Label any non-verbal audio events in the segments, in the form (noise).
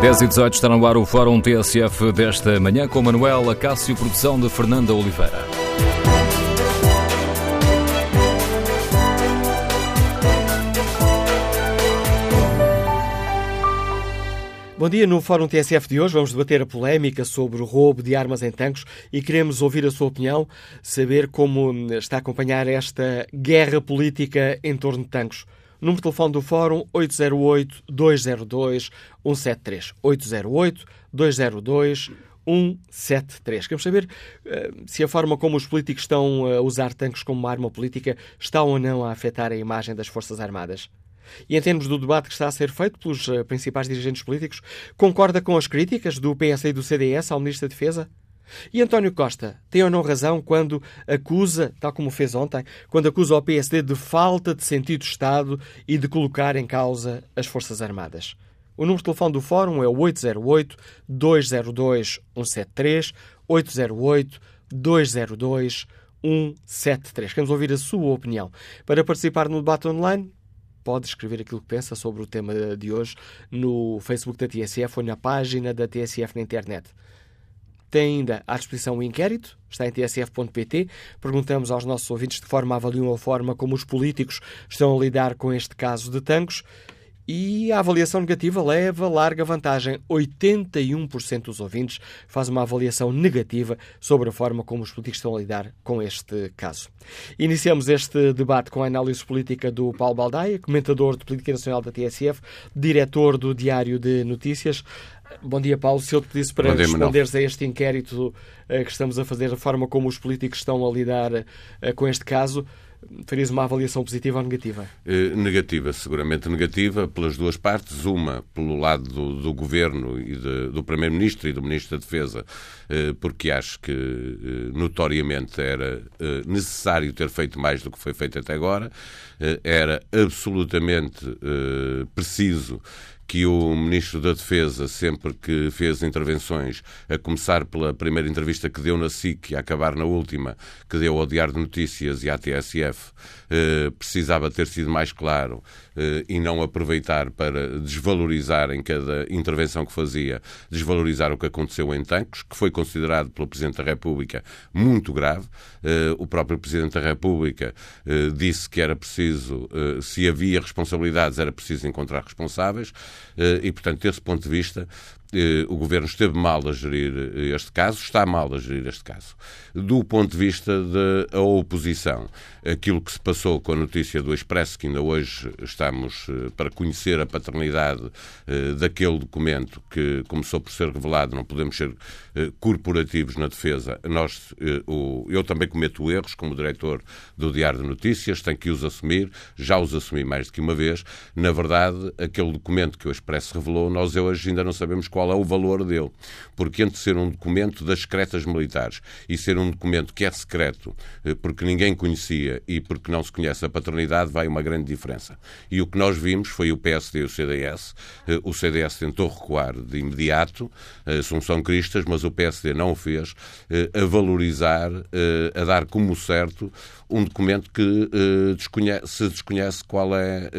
10 e 18 está no ar o Fórum TSF desta manhã com Manuel Acácio, produção de Fernanda Oliveira. Bom dia, no Fórum TSF de hoje vamos debater a polémica sobre o roubo de armas em tanques e queremos ouvir a sua opinião, saber como está a acompanhar esta guerra política em torno de tanques. Número de telefone do Fórum 808-202-173. 808-202-173. Queremos saber uh, se a forma como os políticos estão a usar tanques como uma arma política está ou não a afetar a imagem das Forças Armadas. E em termos do debate que está a ser feito pelos uh, principais dirigentes políticos, concorda com as críticas do PS e do CDS ao Ministro da Defesa? E António Costa tem ou não razão quando acusa, tal como fez ontem, quando acusa o PSD de falta de sentido de Estado e de colocar em causa as Forças Armadas? O número de telefone do Fórum é o 808-202-173, 808-202-173. Queremos ouvir a sua opinião. Para participar no debate online, pode escrever aquilo que pensa sobre o tema de hoje no Facebook da TSF ou na página da TSF na internet. Tem ainda à disposição o inquérito, está em tsf.pt. Perguntamos aos nossos ouvintes de forma avaliam a forma como os políticos estão a lidar com este caso de Tancos. E a avaliação negativa leva larga vantagem. 81% dos ouvintes faz uma avaliação negativa sobre a forma como os políticos estão a lidar com este caso. Iniciamos este debate com a análise política do Paulo Baldaia, comentador de Política Nacional da TSF, diretor do Diário de Notícias. Bom dia, Paulo. Se eu te pedisse para dia, responderes Manuel. a este inquérito uh, que estamos a fazer, a forma como os políticos estão a lidar uh, com este caso, farias uma avaliação positiva ou negativa? Eh, negativa, seguramente negativa, pelas duas partes. Uma, pelo lado do, do Governo e de, do Primeiro-Ministro e do Ministro da Defesa, eh, porque acho que eh, notoriamente era eh, necessário ter feito mais do que foi feito até agora. Eh, era absolutamente eh, preciso que o Ministro da Defesa, sempre que fez intervenções, a começar pela primeira entrevista que deu na SIC e a acabar na última, que deu ao Diário de Notícias e à TSF, eh, precisava ter sido mais claro e não aproveitar para desvalorizar em cada intervenção que fazia, desvalorizar o que aconteceu em Tancos, que foi considerado pelo Presidente da República muito grave. Eh, o próprio Presidente da República eh, disse que era preciso, eh, se havia responsabilidades, era preciso encontrar responsáveis. Eh, e, portanto, desse ponto de vista, eh, o governo esteve mal a gerir eh, este caso, está mal a gerir este caso. Do ponto de vista da oposição, aquilo que se passou com a notícia do Expresso, que ainda hoje estamos para conhecer a paternidade daquele documento que começou por ser revelado, não podemos ser corporativos na defesa. Nós, eu também cometo erros como diretor do Diário de Notícias, tenho que os assumir, já os assumi mais do que uma vez. Na verdade, aquele documento que o Expresso revelou, nós hoje ainda não sabemos qual é o valor dele. Porque entre ser um documento das secretas militares e ser um documento que é secreto, eh, porque ninguém conhecia e porque não se conhece a paternidade, vai uma grande diferença. E o que nós vimos foi o PSD e o CDS. Eh, o CDS tentou recuar de imediato, eh, Assunção Cristas, mas o PSD não o fez, a valorizar, a dar como certo um documento que desconhece, se desconhece qual é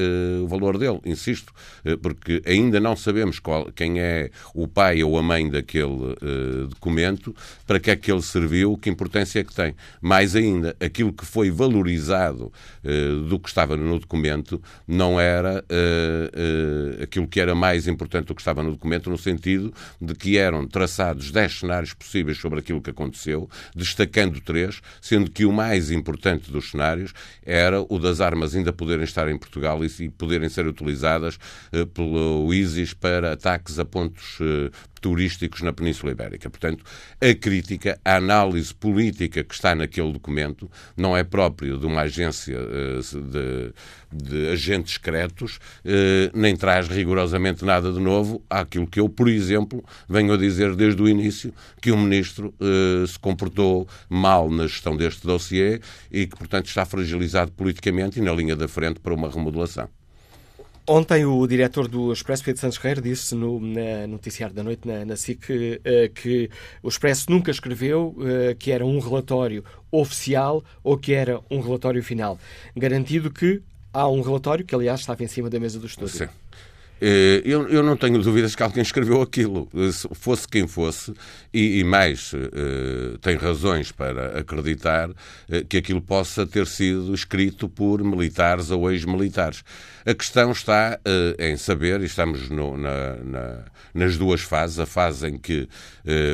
o valor dele. Insisto, porque ainda não sabemos qual, quem é o pai ou a mãe daquele documento, para que é que ele serviu, que importância é que tem. Mais ainda, aquilo que foi valorizado do que estava no documento não era aquilo que era mais importante do que estava no documento, no sentido de que eram traçados 10 cenários possíveis sobre aquilo que aconteceu, destacando três, sendo que o mais importante dos cenários era o das armas ainda poderem estar em Portugal e, poderem ser utilizadas pelo ISIS para ataques a pontos uh, turísticos na Península Ibérica. Portanto, a crítica, a análise política que está naquele documento não é próprio de uma agência uh, de, de, agentes secretos, uh, nem traz rigorosamente nada de novo àquilo que eu, por exemplo, venho a dizer desde o início, que o Ministro se comportou mal na gestão deste dossiê e que, portanto, está fragilizado politicamente e na linha da frente para uma remodelação. Ontem o diretor do Expresso, Pedro Santos Ferreira, disse no na noticiário da noite na, na SIC uh, que o Expresso nunca escreveu uh, que era um relatório oficial ou que era um relatório final. Garantido que há um relatório que, aliás, estava em cima da mesa do estúdio. Sim. Eh, eu, eu, não tenho dúvidas que alguém escreveu aquilo, se fosse quem fosse, e, e mais, uh, tem razões para acreditar uh, que aquilo possa ter sido escrito por militares ou ex-militares. A questão está em saber, e estamos no, na, na, nas duas fases, a fase em que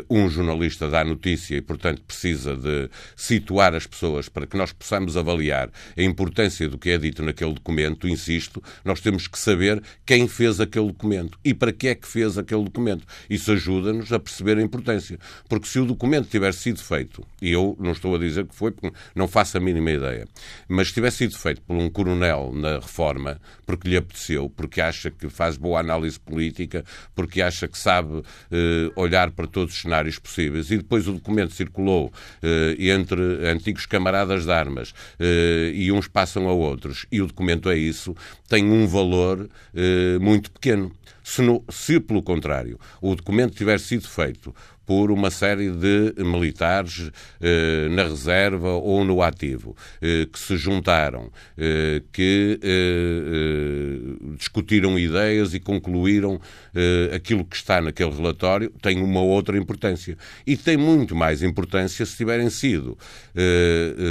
um jornalista dá notícia e, portanto, precisa de situar as pessoas para que nós possamos avaliar a importância do que é dito naquele documento, insisto, nós temos que saber quem fez fez aquele documento e para que é que fez aquele documento. Isso ajuda-nos a perceber a importância. Porque se o documento tivesse sido feito, e eu não estou a dizer que foi, porque não faço a mínima ideia, mas tivesse sido feito por um coronel na reforma, porque lhe apeteceu, porque acha que faz boa análise política, porque acha que sabe eh, olhar para todos os cenários possíveis, e depois o documento circulou eh, entre antigos camaradas de armas eh, e uns passam a outros, e o documento é isso, tem um valor eh, muito muito pequeno. Se, no, se, pelo contrário, o documento tiver sido feito por uma série de militares eh, na reserva ou no ativo, eh, que se juntaram, eh, que eh, eh, discutiram ideias e concluíram eh, aquilo que está naquele relatório, tem uma outra importância. E tem muito mais importância se tiverem sido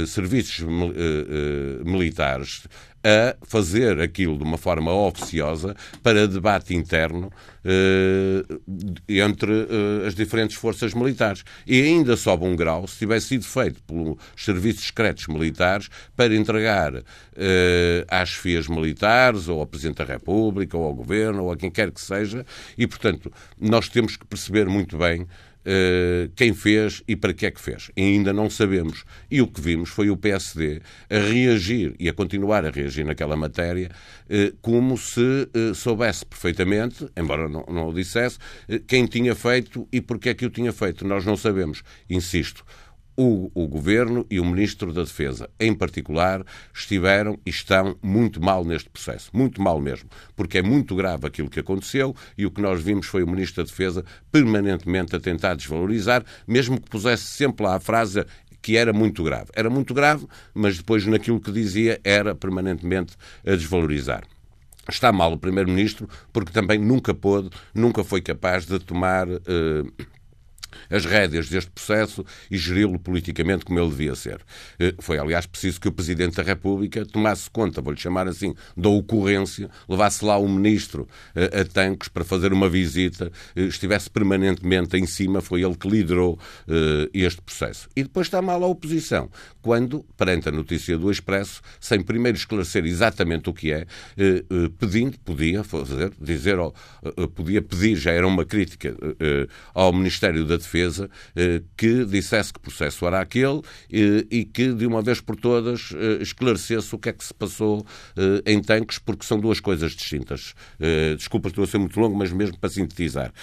serviços militares a fazer aquilo de uma forma oficiosa para debate interno eh, entre eh, as diferentes forças militares. E ainda sobe um grau se tivesse sido feito pelos serviços secretos militares para entregar eh, às FIAs militares, ou ao Presidente da República, ou ao Governo, ou a quem quer que seja, e, portanto, nós temos que perceber muito bem Uh, quem fez e para que é que fez. E ainda não sabemos. E o que vimos foi o PSD a reagir e a continuar a reagir naquela matéria uh, como se uh, soubesse perfeitamente, embora não, não o dissesse, quem tinha feito e porque é que o tinha feito. Nós não sabemos. Insisto, o, o, Governo e o Ministro da Defesa, em particular, estiveram e estão muito mal neste processo. Muito mal mesmo. Porque é muito grave aquilo que aconteceu e o que nós vimos foi o Ministro da Defesa permanentemente a tentar desvalorizar, mesmo que pusesse sempre lá a frase que era muito grave. Era muito grave, mas depois naquilo que dizia era permanentemente a desvalorizar. Está mal o Primeiro-Ministro porque também nunca pôde, nunca foi capaz de tomar. Uh, as rédeas deste processo e geri-lo politicamente como ele devia ser. Eh, foi, aliás, preciso que o Presidente da República tomasse conta, vou-lhe chamar assim, da ocorrência, levasse lá o Ministro eh, a Tancos para fazer uma visita, eh, estivesse permanentemente em cima, foi ele que liderou este processo. E depois está mal a oposição, quando, perante a notícia do Expresso, sem primeiro esclarecer exatamente o que é, pedindo, podia fazer, dizer, podia pedir, já era uma crítica ao Ministério da Defesa eh, que dissesse que processo era aquele eh, e que, de uma vez por todas, eh, esclarecesse o que é que se passou em tanques, porque são duas coisas distintas. Desculpa, estou a ser muito longo, mas mesmo para sintetizar.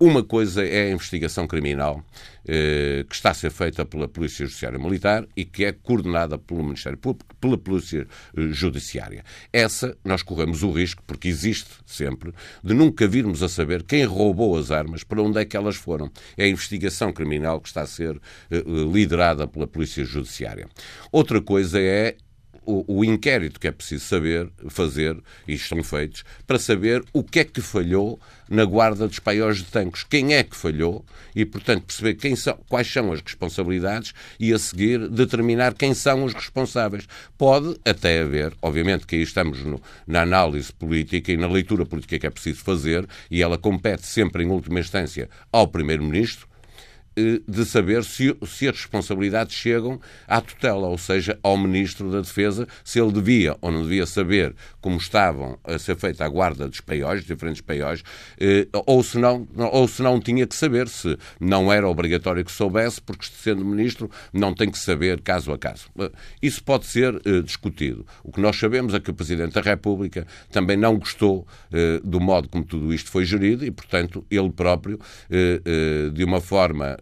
Uma coisa é a investigação criminal que está a ser feita pela Polícia Judiciária Militar e que é coordenada pelo Ministério Público, pela Polícia eh, Judiciária. Essa nós corremos o risco, porque existe sempre, de nunca virmos a saber quem roubou as armas, para onde é que elas foram. É a investigação criminal que está a ser eh, liderada pela Polícia Judiciária. Outra coisa é o, o, inquérito que é preciso saber, fazer, e estão feitos, para saber o que é que falhou na guarda dos paióis de tanques. Quem é que falhou e, portanto, perceber quem são, quais são as responsabilidades e, a seguir, determinar quem são os responsáveis. Pode até haver, obviamente que aí estamos no, na análise política e na leitura política que é preciso fazer, e ela compete sempre, em última instância, ao Primeiro-Ministro, de saber se, se as responsabilidades chegam à tutela, ou seja, ao Ministro da Defesa, se ele devia ou não devia saber como estavam a ser feita a guarda dos paióis, diferentes paióis, eh, ou, se não, ou se não tinha que saber, se não era obrigatório que soubesse, porque sendo Ministro não tem que saber caso a caso. Eh, isso pode ser discutido. O que nós sabemos é que o Presidente da República também não gostou do modo como tudo isto foi gerido e, portanto, ele próprio, de uma forma eh,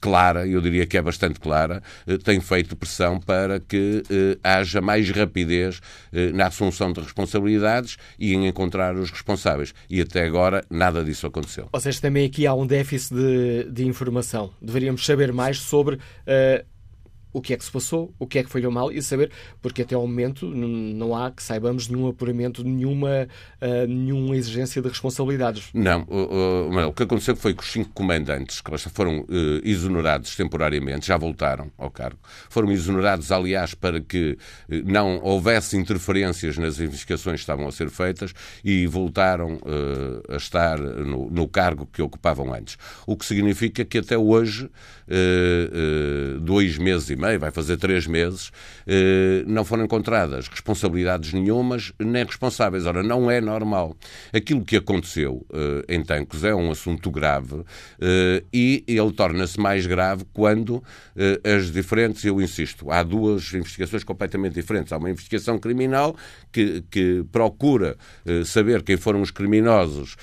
clara, eu diria que é bastante clara, eh, tem feito pressão para que eh, haja mais rapidez na assunção de responsabilidades e em encontrar os responsáveis. E até agora nada disso aconteceu. Ou seja, também aqui há um déficit de, de informação. Deveríamos saber mais sobre o que é que se passou, o que é que falhou mal e saber, porque até ao momento não há, que saibamos, nenhum apuramento, nenhuma, uh, nenhuma exigência de responsabilidades. Não, o, o, que aconteceu foi que os cinco comandantes que foram uh, exonerados temporariamente, já voltaram ao cargo, foram exonerados, aliás, para que uh, não houvesse interferências nas investigações que estavam a ser feitas e voltaram a estar no, no, cargo que ocupavam antes. O que significa que até hoje, dois meses e meio, vai fazer três meses, eh, não foram encontradas responsabilidades nenhumas, nem responsáveis. Ora, não é normal. Aquilo que aconteceu eh, em Tancos é um assunto grave eh, e ele torna-se mais grave quando as diferentes, eu insisto, há duas investigações completamente diferentes. Há uma investigação criminal que, que procura saber quem foram os criminosos,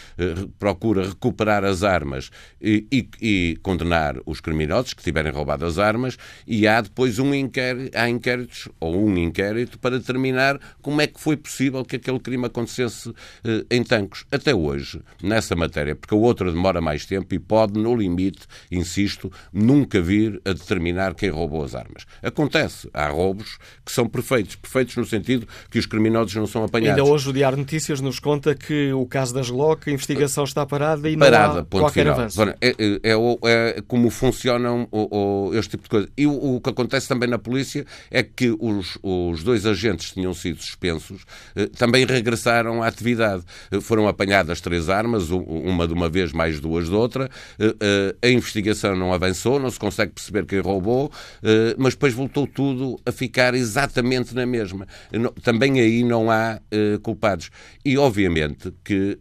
procura recuperar as armas e, e, e condenar os criminosos que tiverem roubado as armas, e há depois um inquérito, há inquéritos, ou um inquérito, para determinar como é que foi possível que aquele crime acontecesse eh, em Tancos. Até hoje, nessa matéria, porque a outra demora mais tempo e pode, no limite, insisto, nunca vir a determinar quem roubou as armas. Acontece, há roubos que são perfeitos, perfeitos no sentido que os criminosos não são apanhados. Ainda hoje o Diário Notícias nos conta que o caso das Glock, a investigação está parada e parada, não há qualquer final. avanço. É, é, é, é, como funcionam o, o, este tipo de coisa. E o, o que acontece também na polícia é que os, os dois agentes que tinham sido suspensos eh, também regressaram à atividade. Eh, foram apanhadas três armas, uma de uma vez, mais duas de outra. Eh, a investigação não avançou, não se consegue perceber quem roubou, mas depois voltou tudo a ficar exatamente na mesma. Também aí não há culpados. E, obviamente, que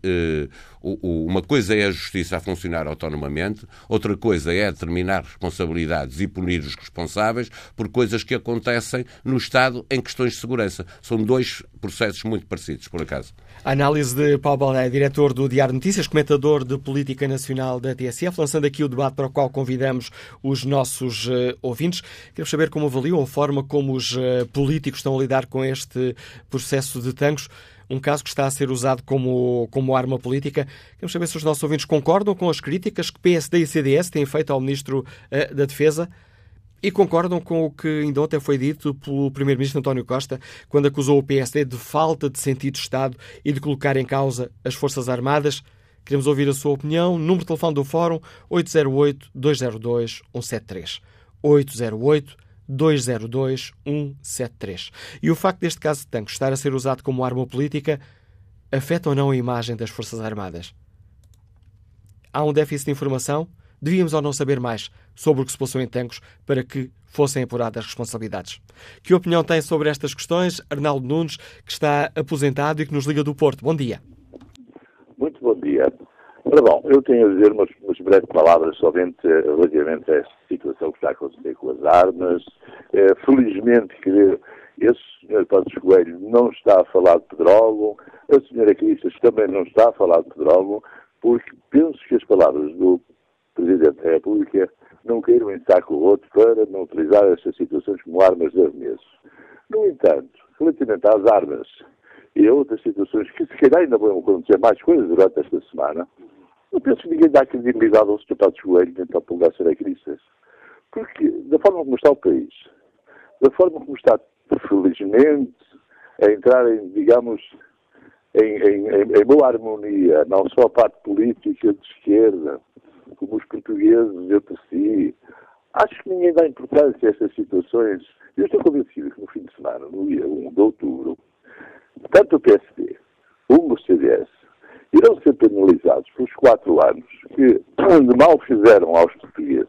uma coisa é a justiça a funcionar autonomamente, outra coisa é determinar responsabilidades e punir os responsáveis por coisas que acontecem no Estado em questões de segurança. São dois processos muito parecidos, por acaso. A análise de Paulo Balé, diretor do Diário Notícias, comentador de política nacional da TSF, lançando aqui o debate para o qual convidamos os nossos uh, ouvintes. Queremos saber como avaliam a forma como os uh, políticos estão a lidar com este processo de tangos um caso que está a ser usado como, como arma política. Queremos saber se os nossos ouvintes concordam com as críticas que PSD e CDS têm feito ao Ministro uh, da Defesa e concordam com o que ainda ontem foi dito pelo Primeiro-Ministro António Costa, quando acusou o PSD de falta de sentido de Estado e de colocar em causa as Forças Armadas. Queremos ouvir a sua opinião. Número de telefone do Fórum 808-202-173. 808 202 173. E o facto deste caso de tanque estar a ser usado como arma política afeta ou não a imagem das Forças Armadas? Há um déficit de informação? Devíamos ou não saber mais sobre o que se passou em Tancos para que fossem apuradas responsabilidades. Que opinião tem sobre estas questões Arnaldo Nunes, que está aposentado e que nos liga do Porto? Bom dia. Muito bom. Ora bom, eu tenho a dizer umas, umas breves palavras somente relativamente a esta situação que está a acontecer com as armas. É, felizmente que esse senhor Passos Coelho não está a falar de pedrógão, a senhora Cristas também não está a falar de pedrógão, porque penso que as palavras do Presidente da República não queiram em saco o outro para não utilizar estas situações como armas de arremesso. No entanto, relativamente às armas e a outras situações que se calhar ainda vão acontecer mais coisas durante esta semana, eu penso que ninguém dá credibilidade aos deputados Joelho tentar pulgar ser a crise. Porque, da forma como está o país, da forma como está, felizmente, a entrar em, digamos, em, em, em boa harmonia, não só a parte política de esquerda, como os portugueses entre si. Acho que ninguém dá importância a estas situações. Eu estou convencido que no fim de semana, no dia 1 de outubro, tanto o PSD como o CDS irão ser penalizados pelos quatro anos que (clears throat) de mal fizeram aos portugueses.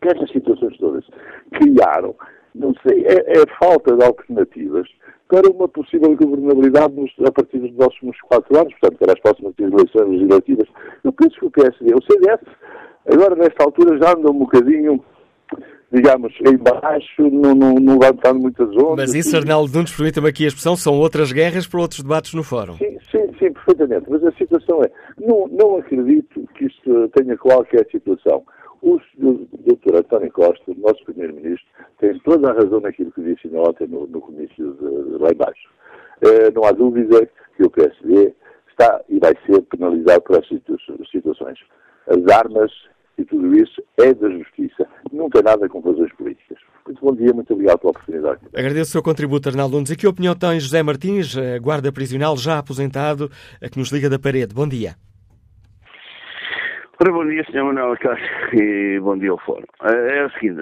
Que estas situações todas criaram, não sei, é, é falta de alternativas para uma possível governabilidade nos, a partir dos próximos quatro anos, portanto, para as próximas eleições legislativas. Eu penso que o PSD, o CDS, agora nesta altura já anda um bocadinho digamos, em baixo, não, não, não levantando muitas ondas. Mas isso, Arnaldo Nunes, permita-me aqui a expressão, são outras guerras para outros debates no fórum. Sim, sim, sim, perfeitamente. Mas a situação é, não, não acredito que isto tenha qualquer situação. O Dr. António Costa, nosso Primeiro-Ministro, tem toda a razão naquilo que disse ontem no, no comício de, de lá embaixo. É, não há dúvida que o PSD está e vai ser penalizado por estas situações. As armas e tudo isso é da justiça. Não tem nada com razões políticas. muito bom dia, muito obrigado pela oportunidade. Agradeço o seu contributo, Arnaldo Nunes. E que opinião tem José Martins, guarda prisional já aposentado, que nos liga da parede? Bom dia. Ora, bom dia, Sr. Manuel Castro, e bom dia ao Fórum. É, é o seguinte,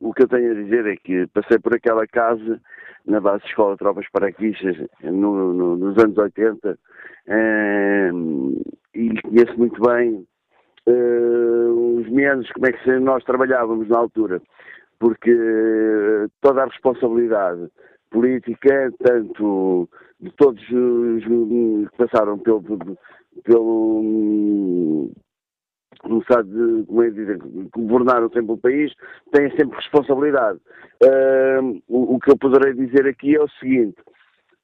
o que eu tenho a dizer é que passei por aquela casa na base de escola de tropas paraquistas no, no, nos anos 80 e conheço muito bem uh, os meandros, como é que nós trabalhávamos na altura, porque toda a responsabilidade política, tanto de todos os que passaram pelo, pelo no estado de, como é dizer, governaram sempre o país, têm sempre responsabilidade. Uh, o, o, que eu poderei dizer aqui é o seguinte,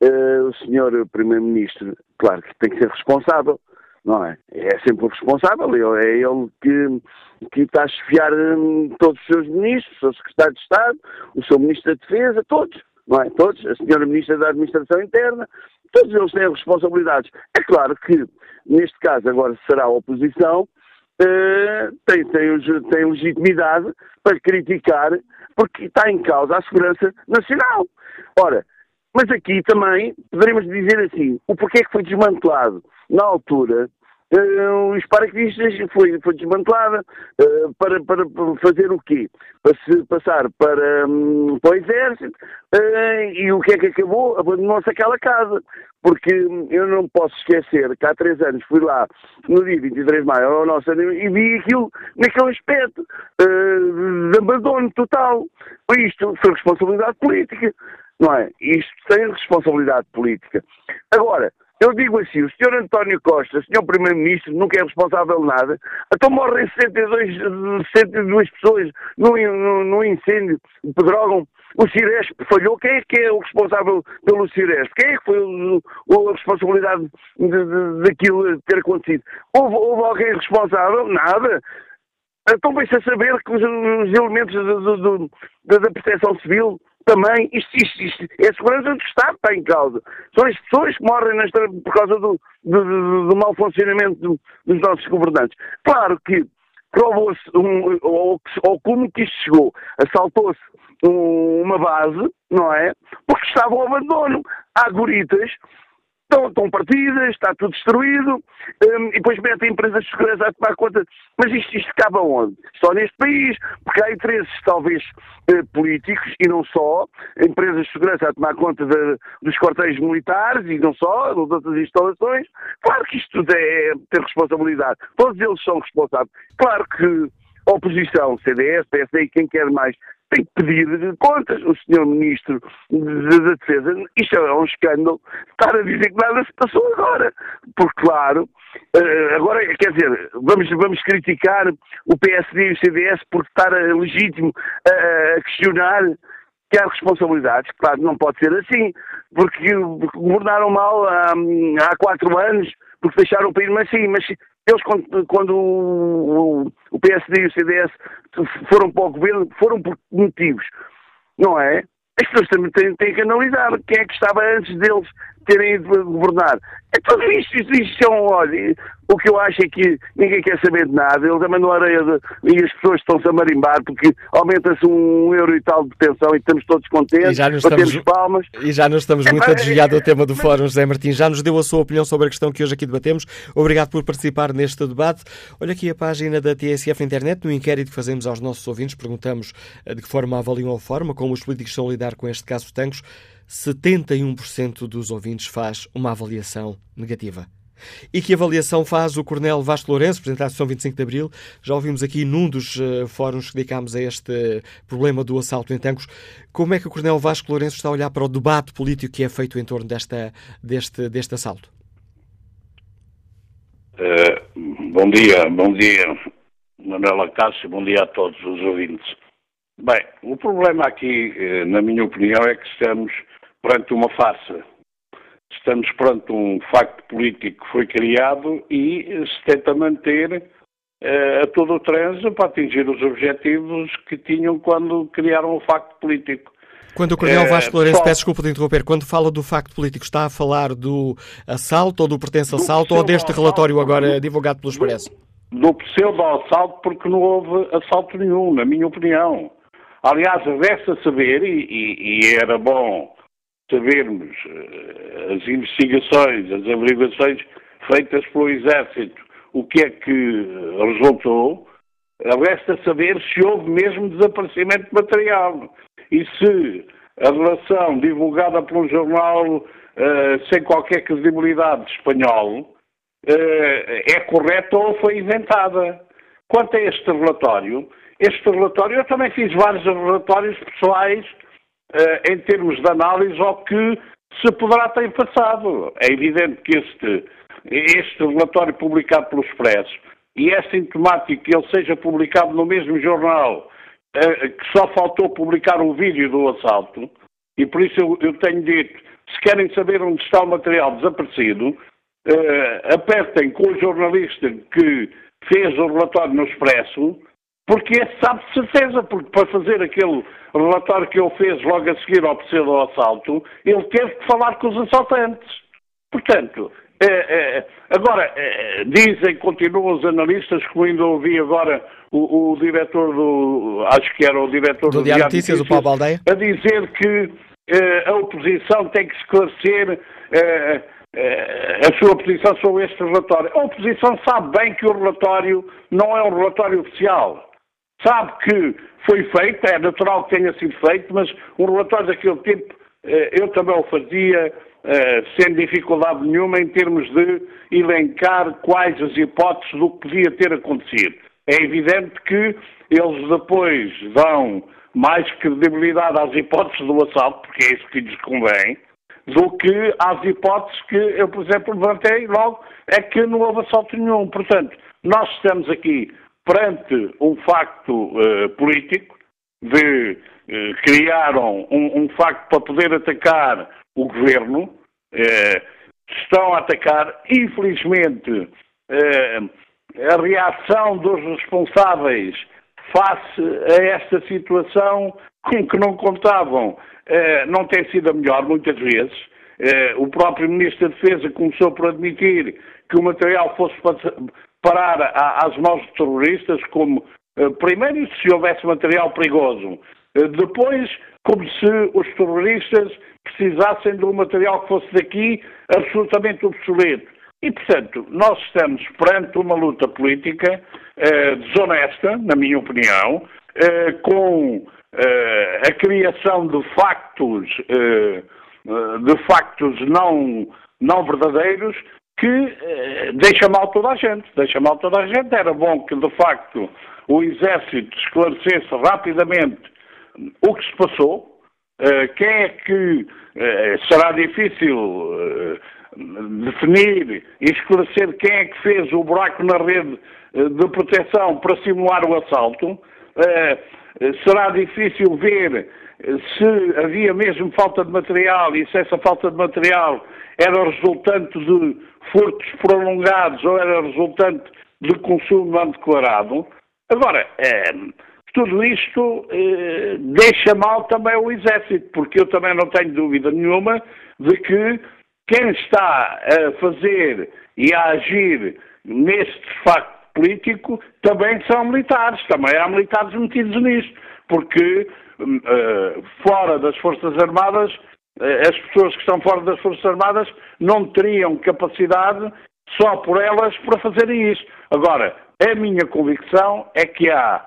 uh, o senhor Primeiro-Ministro, claro que tem que ser responsável, não é? É sempre o responsável, é ele que, que está a chefiar hum, todos os seus ministros, o seu secretário de Estado, o seu ministro da Defesa, todos, não é? Todos, a senhora ministra da Administração Interna, todos eles têm responsabilidades. É claro que, neste caso, agora será a oposição, uh, tem, tem, tem legitimidade para criticar, porque está em causa a segurança nacional. Ora, mas aqui também poderemos dizer assim, o porquê que foi desmantelado na altura Uh, os paraquedistas foi, foi desmantelada uh, para, para, fazer o quê? Para se passar para, um, para o exército uh, e o que é que acabou? Abandonou-se aquela casa. Porque eu não posso esquecer que há três anos fui lá no dia 23 de maio ao nosso e vi aquilo naquele aspecto de abandono total. Isto foi responsabilidade política, não é? Isto tem responsabilidade política. Agora, eu digo assim, o Sr. António Costa, Sr. Primeiro-Ministro, nunca é responsável de nada, então morrem 62, 62 pessoas num, incêndio de Pedrógão. O Ciresp falhou. Quem é que é o responsável pelo Ciresp? Quem é que foi o, o, a responsabilidade de, de, daquilo ter acontecido? Houve, houve alguém responsável? Nada. Então vai-se a saber que os, os elementos do, do, da proteção civil também, isto, isto, isto, é segurança do Estado que está em causa. São as pessoas que morrem na estrada por causa do, do, do, do mau funcionamento do, dos nossos governantes. Claro que provou-se, um, ou, ou, como que isto chegou, assaltou-se um, uma base, não é? Porque estava ao abandono. Há goritas estão, estão partidas, está tudo destruído, um, e depois metem empresas de segurança a tomar conta. Mas isto, isto cabe aonde? Só neste país, porque há interesses, talvez, eh, políticos, e não só, empresas de segurança a tomar conta de, dos quartéis militares, e não só, de outras instalações. Claro que isto tudo é ter responsabilidade. Todos eles são responsáveis. Claro que oposição, CDS, PSD e quem quer mais, tem que pedir contas. O senhor Ministro da Defesa, isto é um escândalo, estar a dizer que nada se passou agora. Porque, claro, eh, agora, quer dizer, vamos, vamos criticar o PSD e o CDS por estar legítimo a, questionar que há responsabilidades. Claro, não pode ser assim, porque governaram mal há, há quatro anos, porque deixaram o país, mas sim, mas eles, quando, quando o, o, PSD e o CDS foram para o governo, foram por motivos, não é? As pessoas também têm, têm que analisar quem é que estava antes deles terem ido governar. É tudo isto, isto, isto é um, olha, o que eu acho é que ninguém quer saber de nada, eles mandam areia de, e as pessoas estão-se a marimbar porque aumenta-se um euro e tal de pensão e estamos todos contentes, e já nos estamos, palmas. E já nos estamos é, muito a desviar do tema do Fórum, José Martins, já nos deu a sua opinião sobre a questão que hoje aqui debatemos. Obrigado por participar neste debate. Olha aqui a página da TSF Internet, no inquérito que fazemos aos nossos ouvintes, perguntamos eh, de que forma avaliam a forma como os políticos estão a lidar com este caso Tancos. 71% dos ouvintes faz uma avaliação negativa. E que avaliação faz o Coronel Vasco Lourenço, Presidente da Associação 25 de Abril? Já ouvimos aqui num dos uh, fóruns que dedicámos a este problema do assalto em Tancos. Como é que o Coronel Vasco Lourenço está a olhar para o debate político que é feito em torno desta, deste, deste assalto? Uh, bom dia, bom dia, Manuela Cássio, bom dia a todos os ouvintes. Bem, o problema aqui, eh, na minha opinião, é que estamos perante uma farsa. Estamos perante um facto político que foi criado e se tenta manter uh, a todo o trânsito para atingir os objetivos que tinham quando criaram o facto político. Quando o Coronel Vasco Lourenço, só... peço desculpa de interromper, quando fala do facto político, está a falar do assalto ou do pertence assalto ou deste relatório agora divulgado pelo Expresso? do pseudo-assalto porque não houve assalto nenhum, na minha opinião. Aliás, resta saber, e, e, e era bom sabermos uh, as investigações, as averiguações feitas pelo Exército, o que é que resultou, resta saber se houve mesmo desaparecimento de material e se a relação divulgada por um jornal uh, sem qualquer credibilidade espanhol uh, é correta ou foi inventada. Quanto a este relatório, este relatório, eu também fiz vários relatórios pessoais em termos de análise ao que se poderá ter passado. É evidente que este, este relatório publicado pelo Expresso, e é sintomático que ele seja publicado no mesmo jornal uh, que só faltou publicar um vídeo do assalto, e por isso eu, eu tenho dito, se querem saber onde está o material desaparecido, uh, apertem com o jornalista que fez o relatório no Expresso, porque esse sabe de certeza, porque para fazer aquele relatório que ele fez logo a seguir ao pseudo-assalto, ele teve que falar com os assaltantes. Portanto, é, é, agora, é, dizem, continuam os analistas, como ainda ouvi agora o, o diretor do, acho que era o diretor do, do Diário Notícias, o Paulo Baldeia, a dizer que é, a oposição tem que esclarecer é, é, a sua posição sobre este relatório. A oposição sabe bem que o relatório não é um relatório oficial sabe que foi feito, é natural que tenha sido feito, mas um relatório daquele tipo eh, eu também o fazia eh, sem dificuldade nenhuma em termos de elencar quais as hipóteses do que podia ter acontecido. É evidente que eles depois dão mais credibilidade às hipóteses do assalto, porque é isso que lhes convém, do que às hipóteses que eu, por exemplo, levantei logo, é que não houve assalto nenhum. Portanto, nós estamos aqui perante um facto uh, político de uh, criaram um, um, facto para poder atacar o governo, uh, estão a atacar, infelizmente, a reação dos responsáveis face a esta situação com que não contavam não tem sido a melhor, muitas vezes. O próprio Ministro da Defesa começou por admitir que o material fosse parar às mãos de terroristas, como, eh, primeiro, se houvesse material perigoso, eh, depois, como se os terroristas precisassem de um material que fosse daqui absolutamente obsoleto. E, portanto, nós estamos perante uma luta política eh, desonesta, na minha opinião, eh, com eh, a criação de factos, eh, de factos não, não verdadeiros, que eh, deixa mal toda a gente, deixa mal toda a gente. Era bom que, de facto, o Exército esclarecesse rapidamente o que se passou, eh, quem é que eh, será difícil eh, definir e esclarecer quem é que fez o buraco na rede eh, de proteção para simular o assalto. Eh, será difícil ver se havia mesmo falta de material e se essa falta de material era resultante de furtos prolongados ou era resultante de consumo não declarado. Agora, é, tudo isto é, deixa mal também o Exército, porque eu também não tenho dúvida nenhuma de que quem está a fazer e a agir neste facto político também são militares, também há militares metidos nisto, porque fora das Forças Armadas eh, as pessoas que estão fora das Forças Armadas não teriam capacidade só por elas para fazerem isso. Agora, a minha convicção é que há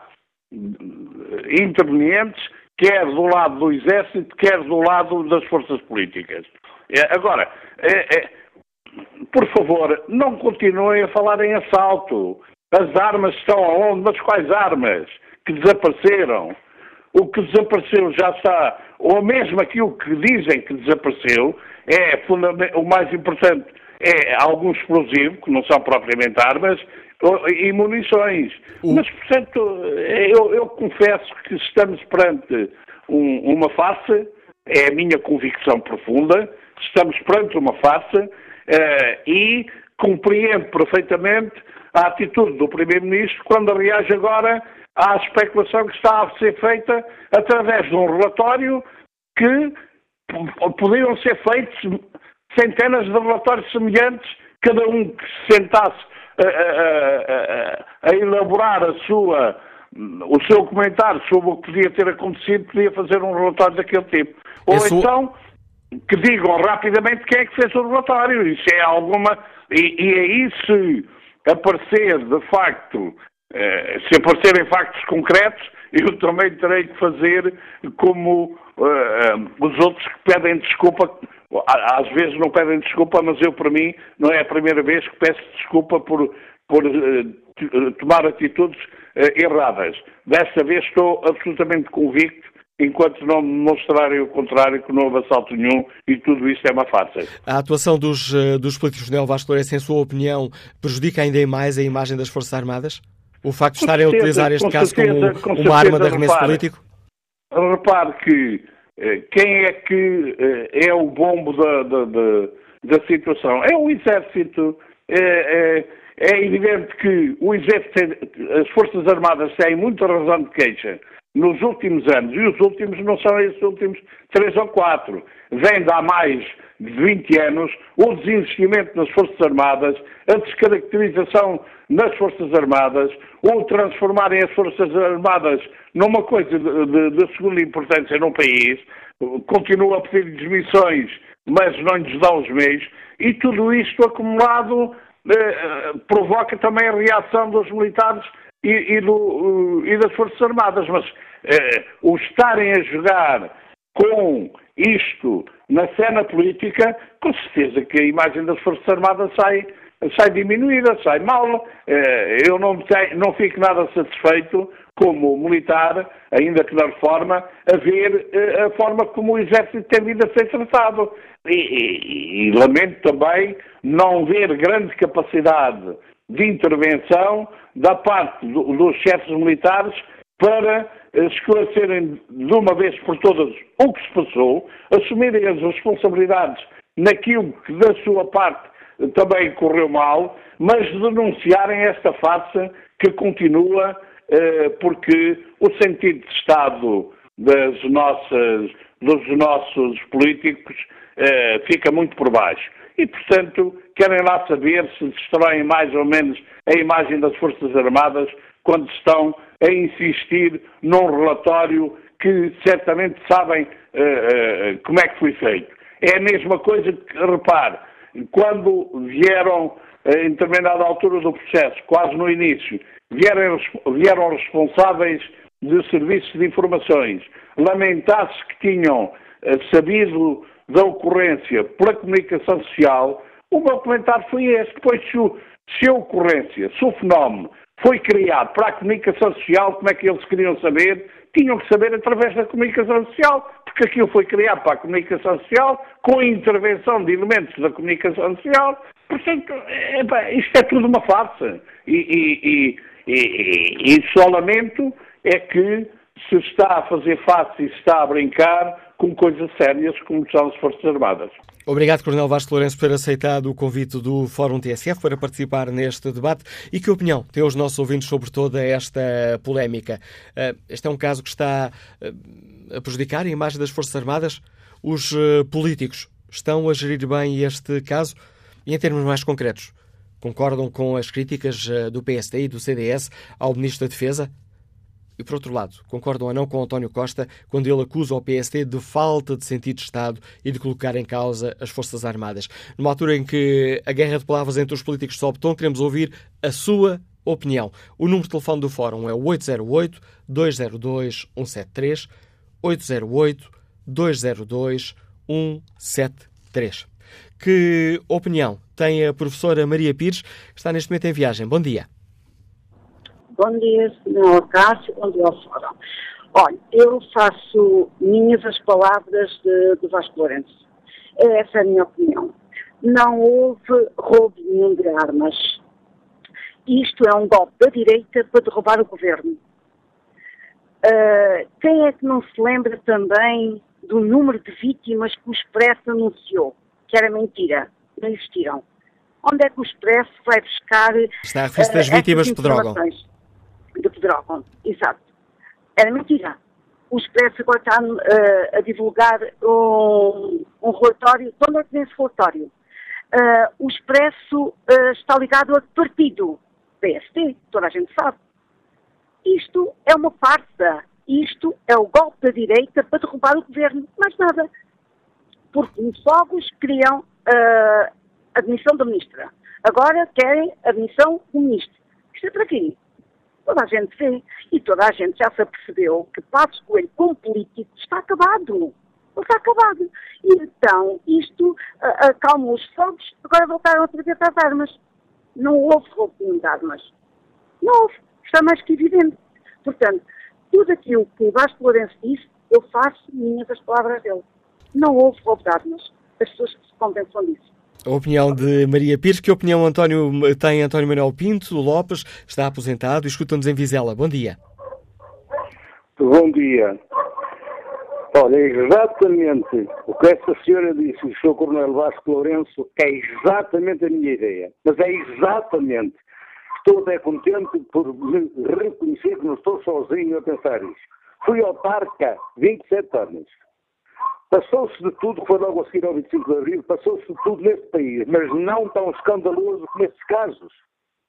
eh, intervenientes, quer do lado do Exército, quer do lado das forças políticas. É, agora, é, é, por favor, não continuem a falar em assalto. As armas estão aonde? Mas quais armas? Que desapareceram. O que desapareceu já está ou mesmo aquilo que dizem que desapareceu, é o mais importante é algum explosivo, que não são propriamente armas, e munições. Mas, portanto, eu, eu, confesso que estamos perante um, uma face, é a minha convicção profunda, estamos perante uma face uh, e compreendo perfeitamente a atitude do Primeiro-Ministro quando reage agora à especulação que está a ser feita através de um relatório que podiam ser feitos centenas de relatórios semelhantes, cada um que se sentasse a, a, a, a elaborar a sua o seu comentário sobre o que podia ter acontecido, podia fazer um relatório daquele tipo. Ou Isso... então, que digam rapidamente quem é que fez o relatório. Isso é alguma. E, e aí, se aparecer de facto, se aparecerem factos concretos, eu também terei que fazer como uh, os outros que pedem desculpa. Às vezes não pedem desculpa, mas eu, para mim, não é a primeira vez que peço desculpa por, por uh, tomar atitudes uh, erradas. Desta vez estou absolutamente convicto enquanto não mostrarem o contrário, que não houve assalto nenhum e tudo isto é uma farsa. A atuação dos, dos políticos de Neo Vasco Lourenço, em sua opinião, prejudica ainda mais a imagem das Forças Armadas? O facto de estarem a utilizar este caso certeza, como uma arma de arremesso repare, político? Repare que eh, quem é que eh, é o bombo da, da, da, da situação? É o Exército. É, é, é, evidente que o Exército, as Forças Armadas têm muita razão de queixa nos últimos anos, e os últimos não são esses últimos três ou quatro. Vem de há mais de 20 anos o desinvestimento nas Forças Armadas, a descaracterização nas Forças Armadas, ou transformarem as Forças Armadas numa coisa de, de, de segunda importância num país, continua a pedir desmissões, mas não lhes dá os meios, e tudo isto acumulado eh, provoca também a reação dos militares e, e, do, e das Forças Armadas. Mas eh, o estarem a jogar com isto na cena política, com certeza que a imagem das Forças Armadas sai sai diminuída, sai mal. Eh, eu não, tenho, não fico nada satisfeito como militar, ainda que na reforma, a ver eh, a forma como o Exército tem vindo a ser tratado. E, e, e lamento também não ver grande capacidade de intervenção da parte do, dos chefes militares para esclarecerem de uma vez por todas o que se passou, assumirem as responsabilidades naquilo que da sua parte também correu mal, mas denunciarem esta farsa que continua eh, porque o sentido de Estado das nossas, dos nossos políticos eh, fica muito por baixo. E, portanto, querem lá saber se destroem mais ou menos a imagem das Forças Armadas quando estão a insistir num relatório que certamente sabem eh, como é que foi feito. É a mesma coisa que, repare, quando vieram, em determinada altura do processo, quase no início, vieram, vieram responsáveis de serviços de informações, lamentasse que tinham eh, sabido da ocorrência pela comunicação social, o meu comentário foi este. Pois se, se a ocorrência, se o fenómeno foi criado para a comunicação social, como é que eles queriam saber? Tinham que saber através da comunicação social, porque aquilo foi criado para a comunicação social, com a intervenção de elementos da comunicação social. Portanto, é, isto é tudo uma farsa. E, e, e, e, só lamento é que se está a fazer face e se está a brincar com coisas sérias como são as Forças Armadas. Obrigado, Coronel Vasco Lourenço, por ter aceitado o convite do Fórum TSF para participar neste debate. E que opinião têm os nossos ouvintes sobre toda esta polémica? Eh, este é um caso que está eh, a prejudicar a imagem das Forças Armadas? Os eh, políticos estão a gerir bem este caso? E em termos mais concretos, concordam com as críticas do PSD e do CDS ao Ministro da Defesa? E por outro lado, concordam ou não com António Costa quando ele acusa o PSD de falta de sentido de Estado e de colocar em causa as Forças Armadas? Numa altura em que a guerra de palavras entre os políticos sobe tom, queremos ouvir a sua opinião. O número de telefone do Fórum é o 808-202-173, 808-202-173. Que opinião tem a professora Maria Pires, que está neste momento em viagem? Bom dia. Bom dia, Sr. Cássio, bom dia ao Fórum. Olha, eu faço minhas as palavras de, de Vasco Lourenço. Essa é a minha opinião. Não houve roubo nenhum de armas. Isto é um golpe da direita para derrubar o governo. Uh, quem é que não se lembra também do número de vítimas que o Expresso anunciou? Que era mentira. Não existiram. Onde é que o Expresso vai buscar. Está a revista das uh, vítimas de Pedrógão de Pedrógão. Exato. Era mentira. O Expresso agora está uh, a divulgar um, um relatório. Onde é que esse relatório? Uh, o Expresso uh, está ligado a que partido? PST, toda a gente sabe. Isto é uma farsa. Isto é o golpe da direita para derrubar o governo. Mais nada. Porque os fogos queriam uh, admissão da ministra. Agora querem a admissão do ministro. Isto é para quê? Toda a gente vê. E toda a gente já se apercebeu que Passos Coelho, como político, está acabado. Está acabado. E então, isto uh, acalma os fogos, agora voltaram outra vez às armas. Não houve roubo de armas. Não houve. Está mais que evidente. Portanto, tudo aquilo que o Vasco Lourenço disse, eu faço minhas as palavras dele. Não houve roubo de armas. As pessoas que se compensam disso. A opinião de Maria Pires. Que opinião António, tem António Manuel Pinto Lopes? Está aposentado e escuta-nos em Vizela. Bom dia. Bom dia. Olha, exatamente o que essa senhora disse, o Sr. Coronel Vasco Lourenço, é exatamente a minha ideia. Mas é exatamente. Estou até contente por reconhecer que não estou sozinho a pensar isso. Fui ao parque há 27 anos. Passou-se de tudo, foi logo a seguir ao 25 de Abril, passou-se de tudo neste país, mas não tão escandaloso como estes casos.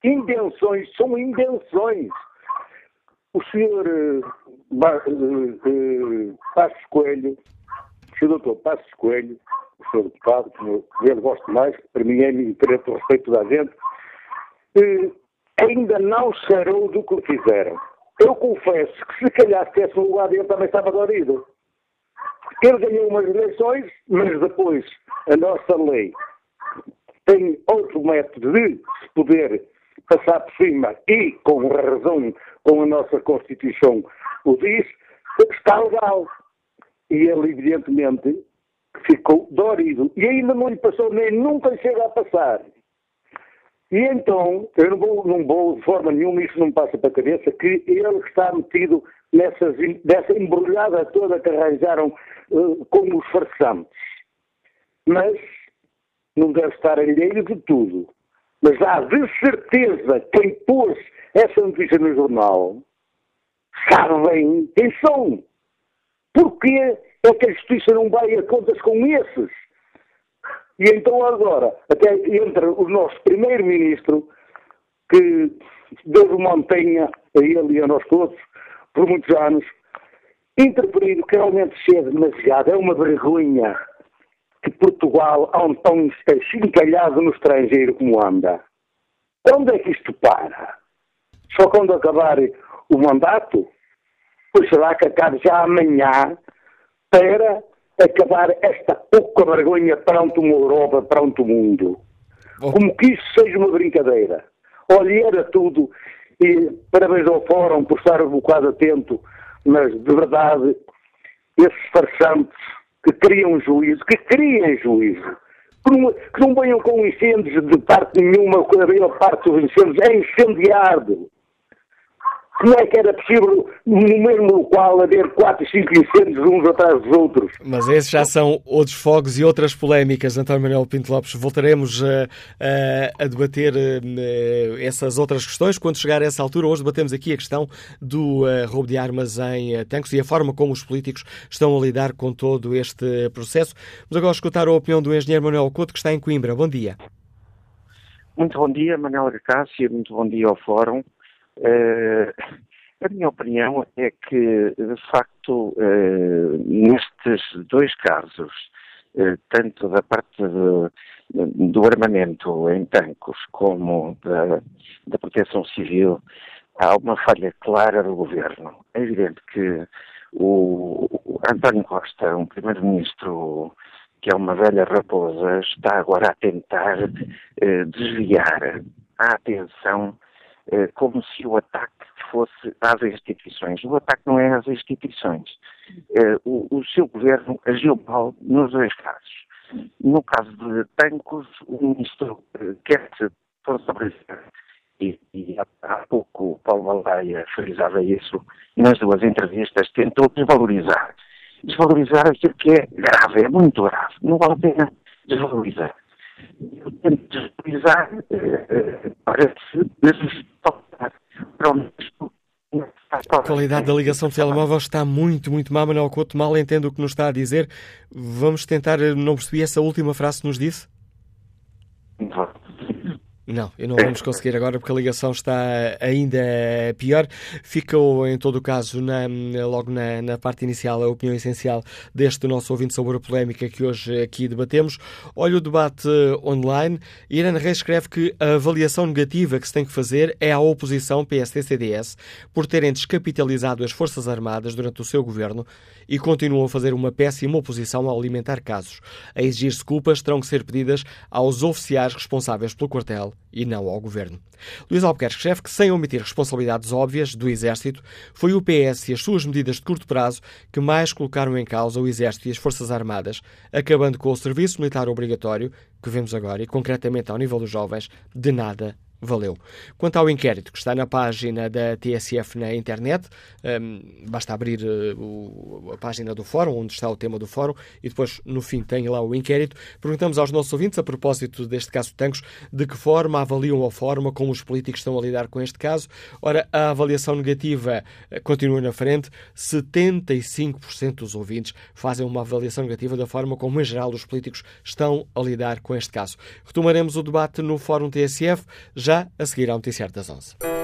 Invenções, são invenções. O senhor uh, uh, uh, Passos Coelho, o senhor doutor Passos Coelho, o senhor deputado, que eu gosto mais, para mim é interesse o respeito da gente, ainda não sarou do que fizeram. Eu confesso que se calhar se tivesse um lugar dele também estava dorido. Ele ganhou umas eleições, mas depois a nossa lei tem outro método de poder passar por cima e, com razão, com a nossa Constituição o diz, está legal. E ele, evidentemente, ficou dorido. E ainda não lhe passou, nem nunca chega a passar. E então, eu não vou, não vou de forma nenhuma, isso não me passa para a cabeça, que ele está metido nessas, nessa embrulhada toda que arranjaram uh, com os farsantes. Mas não deve estar alheio de tudo. Mas há de certeza quem pôs essa notícia no jornal sabe bem quem são. Porquê é que a justiça não vai a contas com esses? E então agora, até entra o nosso primeiro-ministro, que Deus o mantenha a ele e a nós todos, por muitos anos, interferido que realmente chega demasiado. É uma vergonha que Portugal anda tão chincalhado no estrangeiro como anda. Quando é que isto para? Só quando acabar o mandato? Pois será que acabe já amanhã para acabar esta pouca vergonha perante uma Europa, perante o mundo. Como que isso seja uma brincadeira. Olha, era tudo. E parabéns ao Fórum por estar um bocado atento, mas de verdade, esses farsantes que criam juízo, que criem juízo, que não, que não venham com incêndios de parte nenhuma, a maior parte dos incêndios é incendiado. Como é que era possível, no mesmo local, haver quatro, cinco incêndios uns atrás dos outros? Mas esses já são outros fogos e outras polémicas, António Manuel Pinto Lopes. Voltaremos a, a, a debater a, essas outras questões quando chegar a essa altura. Hoje debatemos aqui a questão do uh, roubo de armas em uh, tanques e a forma como os políticos estão a lidar com todo este processo. Vamos agora escutar a opinião do engenheiro Manuel Couto, que está em Coimbra. Bom dia. Muito bom dia, Manuel Acácia, muito bom dia ao Fórum. Uh, a minha opinião é que, de facto, uh, nestes dois casos, uh, tanto da parte de, do armamento em tanques como da, da proteção civil, há uma falha clara do governo. É evidente que o, o António Costa, um primeiro-ministro que é uma velha raposa, está agora a tentar desviar a atenção eh, como se o ataque fosse às instituições. O ataque não é às instituições. Eh, o, seu governo agiu mal nos dois casos. No caso de Tancos, o ministro eh, quer se responsabilizar e, e há, pouco o Paulo Baldaia frisava isso nas duas entrevistas, tentou desvalorizar. Desvalorizar aquilo que é grave, é muito grave. Não vale a pena desvalorizar eu tento desvalorizar uh, para se desvalorizar. A qualidade da ligação de telemóvel está muito, muito má, Manuel Couto. Mal entendo o que nos está a dizer. Vamos tentar, não percebi essa última frase que nos disse? Não, e não vamos conseguir agora porque a ligação está ainda pior. Ficou, em todo o caso, na, logo na, na, parte inicial, a opinião essencial deste nosso ouvinte sobre a polémica que hoje aqui debatemos. Olha o debate online. Irene Reis escreve que a avaliação negativa que se tem que fazer é à oposição PSD-CDS por terem descapitalizado as Forças Armadas durante o seu governo e continuam a fazer uma péssima oposição ao alimentar casos. A exigir-se culpas terão que ser pedidas aos oficiais responsáveis pelo quartel e não ao governo. Luís Albuquerque escreve que, sem omitir responsabilidades óbvias do Exército, foi o PS e as suas medidas de curto prazo que mais colocaram em causa o Exército e as Forças Armadas, acabando com o serviço militar obrigatório, que vemos agora, e concretamente ao nível dos jovens, de nada valeu. Quanto ao inquérito que está na página da TSF na internet, um, basta abrir uh, a página do fórum, onde está o tema do fórum, e depois, no fim, tem lá o inquérito. Perguntamos aos nossos ouvintes, a propósito deste caso Tancos, de que forma avaliam a forma como os políticos estão a lidar com este caso. Ora, a avaliação negativa uh, continua na frente. 75% dos ouvintes fazem uma avaliação negativa da forma como, em geral, os políticos estão a lidar com este caso. Retomaremos o debate no fórum TSF já a seguir ao Noticiário das 11.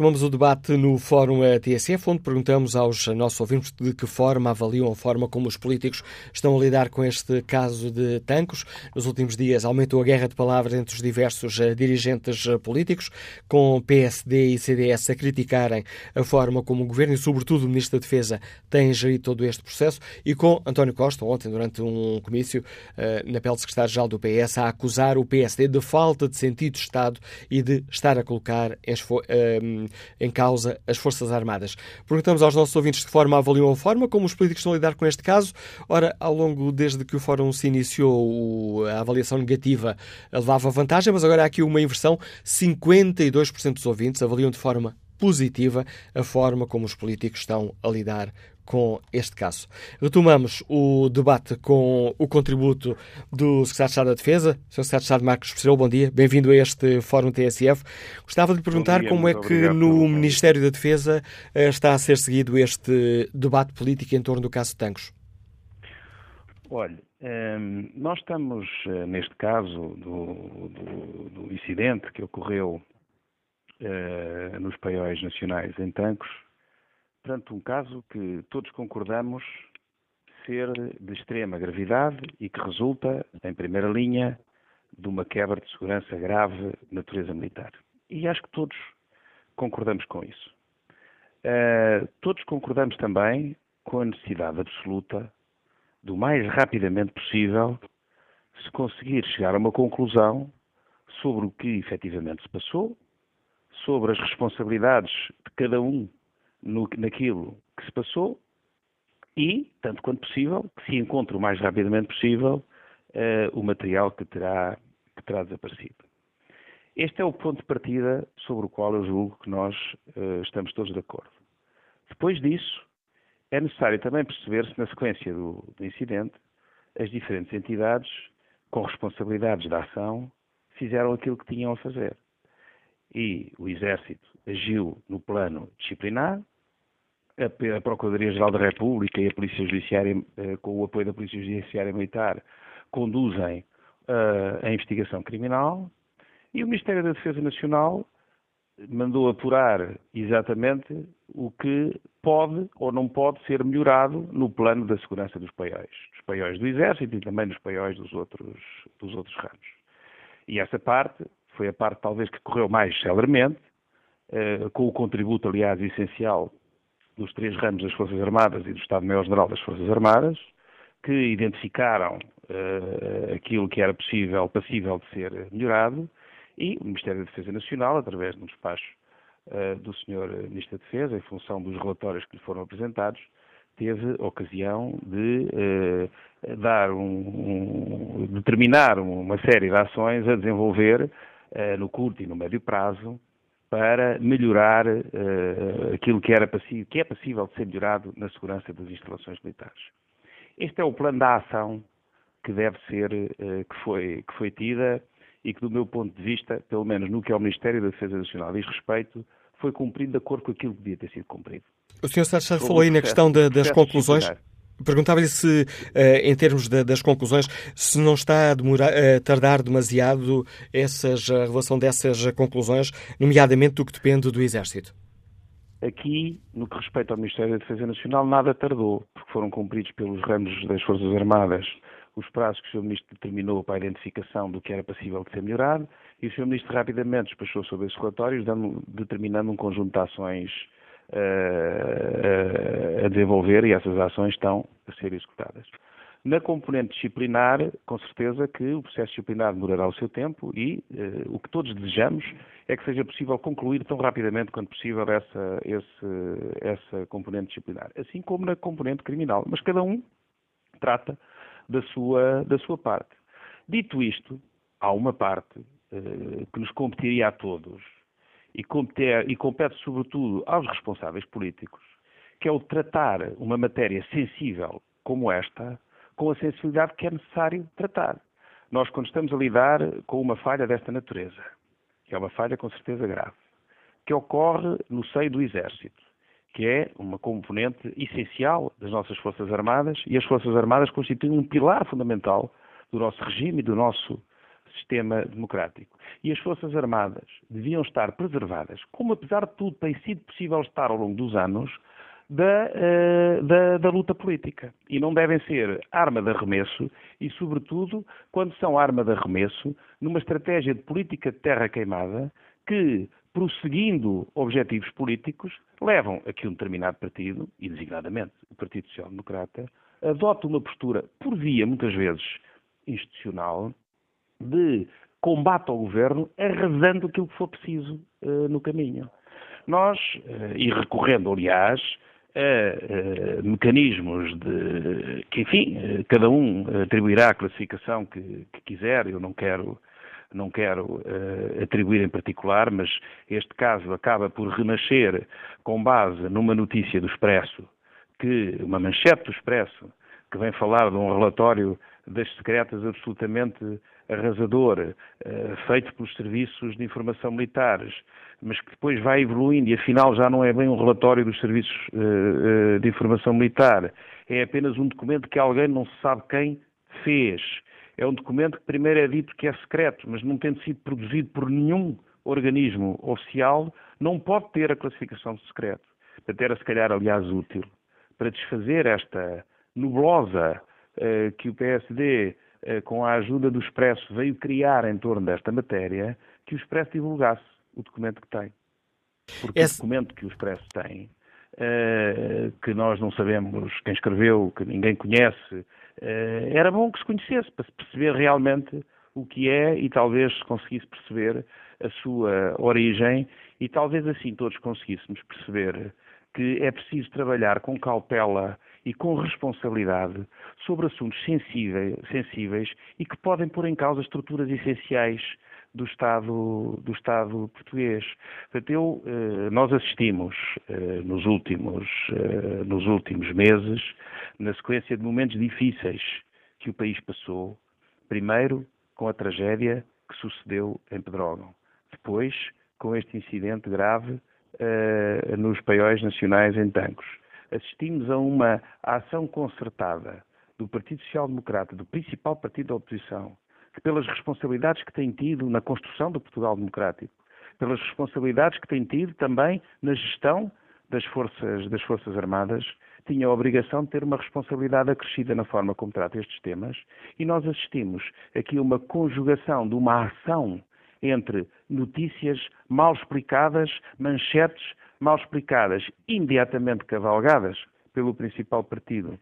Retomamos o debate no Fórum TSF, onde perguntamos aos nossos ouvintes de que forma avaliam a forma como os políticos estão a lidar com este caso de Tancos. Nos últimos dias aumentou a guerra de palavras entre os diversos eh, dirigentes eh, políticos, com PSD e CDS a criticarem a forma como o Governo e, sobretudo, o Ministro da Defesa têm gerido todo este processo e com António Costa, ontem, durante um comício eh, na pele de secretário-geral do PS, a acusar o PSD de falta de sentido de Estado e de estar a colocar em causa as Forças Armadas. Perguntamos aos nossos ouvintes de forma avaliam a forma como os políticos estão a lidar com este caso. Ora, ao longo, desde que o Fórum se iniciou, a avaliação negativa levava vantagem, mas agora há aqui uma inversão. 52% dos ouvintes avaliam de forma positiva a forma como os políticos estão a lidar com este caso. Retomamos o debate com o contributo do Secretário de Estado da Defesa, Sr. Secretário de Estado Marcos Pessoa. Bom dia, bem-vindo a este Fórum TSF. Gostava de lhe perguntar dia, como é que no Ministério da Defesa eh, está a ser seguido este debate político em torno do caso de Tancos. Olha, ehm, nós estamos, eh, neste caso do, do, do incidente que ocorreu eh, nos paióis nacionais em Tancos, perante um caso que todos concordamos ser de extrema gravidade e que resulta, em primeira linha, de uma quebra de segurança grave de natureza militar. E acho que todos concordamos com isso. Uh, todos concordamos também com a necessidade absoluta do mais rapidamente possível se conseguir chegar a uma conclusão sobre o que efetivamente se passou, sobre as responsabilidades de cada um no, naquilo que se passou e, tanto quanto possível, que se encontre o mais rapidamente possível uh, o material que terá, que terá desaparecido. Este é o ponto de partida sobre o qual eu julgo que nós uh, estamos todos de acordo. Depois disso, é necessário também perceber se, na sequência do, do incidente, as diferentes entidades com responsabilidades da ação fizeram aquilo que tinham a fazer. E o Exército agiu no plano disciplinar, a Procuradoria-Geral da República e a Polícia Judiciária, eh, com o apoio da Polícia Judiciária Militar, conduzem uh, a investigação criminal e o Ministério da Defesa Nacional mandou apurar exatamente o que pode ou não pode ser melhorado no plano da segurança dos paióis, dos paióis do Exército e também dos paióis dos outros, dos outros ramos. E essa parte foi a parte talvez que correu mais celeremente, uh, com o contributo, aliás, essencial dos três ramos das Forças Armadas e do Estado-Maior-General das Forças Armadas, que identificaram uh, aquilo que era possível, passível de ser melhorado, e o Ministério da Defesa Nacional, através de um despacho uh, do Sr. Ministro da Defesa, em função dos relatórios que lhe foram apresentados, teve ocasião de uh, dar um, um, determinar uma série de ações a desenvolver no curto e no médio prazo para melhorar uh, aquilo que, era passível, que é passível de ser melhorado na segurança das instalações militares. Este é o plano da ação que deve ser, uh, que, foi, que foi tida e que, do meu ponto de vista, pelo menos no que ao Ministério da Defesa Nacional diz respeito, foi cumprido de acordo com aquilo que devia ter sido cumprido. O Sr. Sá falou aí na questão da, das conclusões. Perguntava-lhe se, uh, em termos das conclusões, se não está a, demorar, a tardar demasiado essas, a revelação dessas conclusões, nomeadamente do que depende do Exército. Aqui, no que respeita ao Ministério da Defesa Nacional, nada tardou, porque foram cumpridos pelos ramos das Forças Armadas os prazos que o Sr. Ministro determinou para a identificação do que era passível de ser melhorado e o Sr. Ministro rapidamente despachou sobre esses relatórios, dando, determinando um conjunto de ações a desenvolver e essas ações estão a ser executadas. Na componente disciplinar, com certeza que o processo disciplinar demorará o seu tempo e uh, o que todos desejamos é que seja possível concluir tão rapidamente quanto possível essa, esse, essa componente disciplinar, assim como na componente criminal. Mas cada um trata da sua, da sua parte. Dito isto, há uma parte que nos competiria a todos e compete, e compete sobretudo aos responsáveis políticos, que é o tratar uma matéria sensível como esta com a sensibilidade que é necessário tratar. Nós, quando estamos a lidar com uma falha desta natureza, que é uma falha com certeza grave, que ocorre no seio do Exército, que é uma componente essencial das nossas Forças Armadas, e as Forças Armadas constituem um pilar fundamental do nosso regime e do nosso sistema democrático. E as Forças Armadas deviam estar preservadas, como apesar de tudo tem sido possível estar ao longo dos anos, da, uh, da, da, luta política. E não devem ser arma de arremesso, e, sobretudo, quando são arma de arremesso, numa estratégia de política de terra queimada que, prosseguindo objetivos políticos, levam a que um determinado partido, e designadamente o Partido Social Democrata, adote uma postura, por via, muitas vezes, institucional, de combate ao governo, arrasando aquilo que for preciso uh, no caminho. Nós, uh, e recorrendo, aliás, a uh, mecanismos de que, enfim, cada um atribuirá a classificação que, que quiser, eu não quero não quero uh, atribuir em particular, mas este caso acaba por renascer com base numa notícia do Expresso, que uma manchete do Expresso, que vem falar de um relatório das secretas absolutamente arrasador, uh, feito pelos serviços de informação militares, mas que depois vai evoluindo e afinal já não é bem um relatório dos serviços uh, uh, de informação militar, é apenas um documento que alguém não se sabe quem fez. É um documento que primeiro é dito que é secreto, mas não tendo sido produzido por nenhum organismo oficial, não pode ter a classificação de secreto. Portanto, era se calhar, aliás, útil para desfazer esta nublosa que o PSD eh, com a ajuda do Expresso, veio criar em torno desta matéria, que o Expresso divulgasse o documento que tem. Porque Esse... o documento que o Expresso tem, uh, que nós não sabemos quem escreveu, que ninguém conhece, uh, era bom que se conhecesse, para se perceber realmente o que é e talvez se conseguisse perceber a sua origem e talvez assim todos conseguíssemos perceber que é preciso trabalhar com cautela e com responsabilidade sobre assuntos sensíveis, sensíveis e que podem pôr em causa estruturas essenciais do Estado, do Estado português. Portanto, eu, eh, nós assistimos eh, nos últimos, eh, nos últimos meses, na sequência de momentos difíceis que o país passou, primeiro com a tragédia que sucedeu em Pedrógão, depois com este incidente grave nos paióis nacionais em Tancos assistimos a uma ação concertada do Partido Social Democrata, do principal partido da oposição, que pelas responsabilidades que tem tido na construção do Portugal Democrático, pelas responsabilidades que tem tido também na gestão das forças, das forças Armadas, tinha a obrigação de ter uma responsabilidade acrescida na forma como trata estes temas, e nós assistimos aqui a uma conjugação de uma ação entre notícias mal explicadas, manchetes mal explicadas, imediatamente cavalgadas pelo principal partido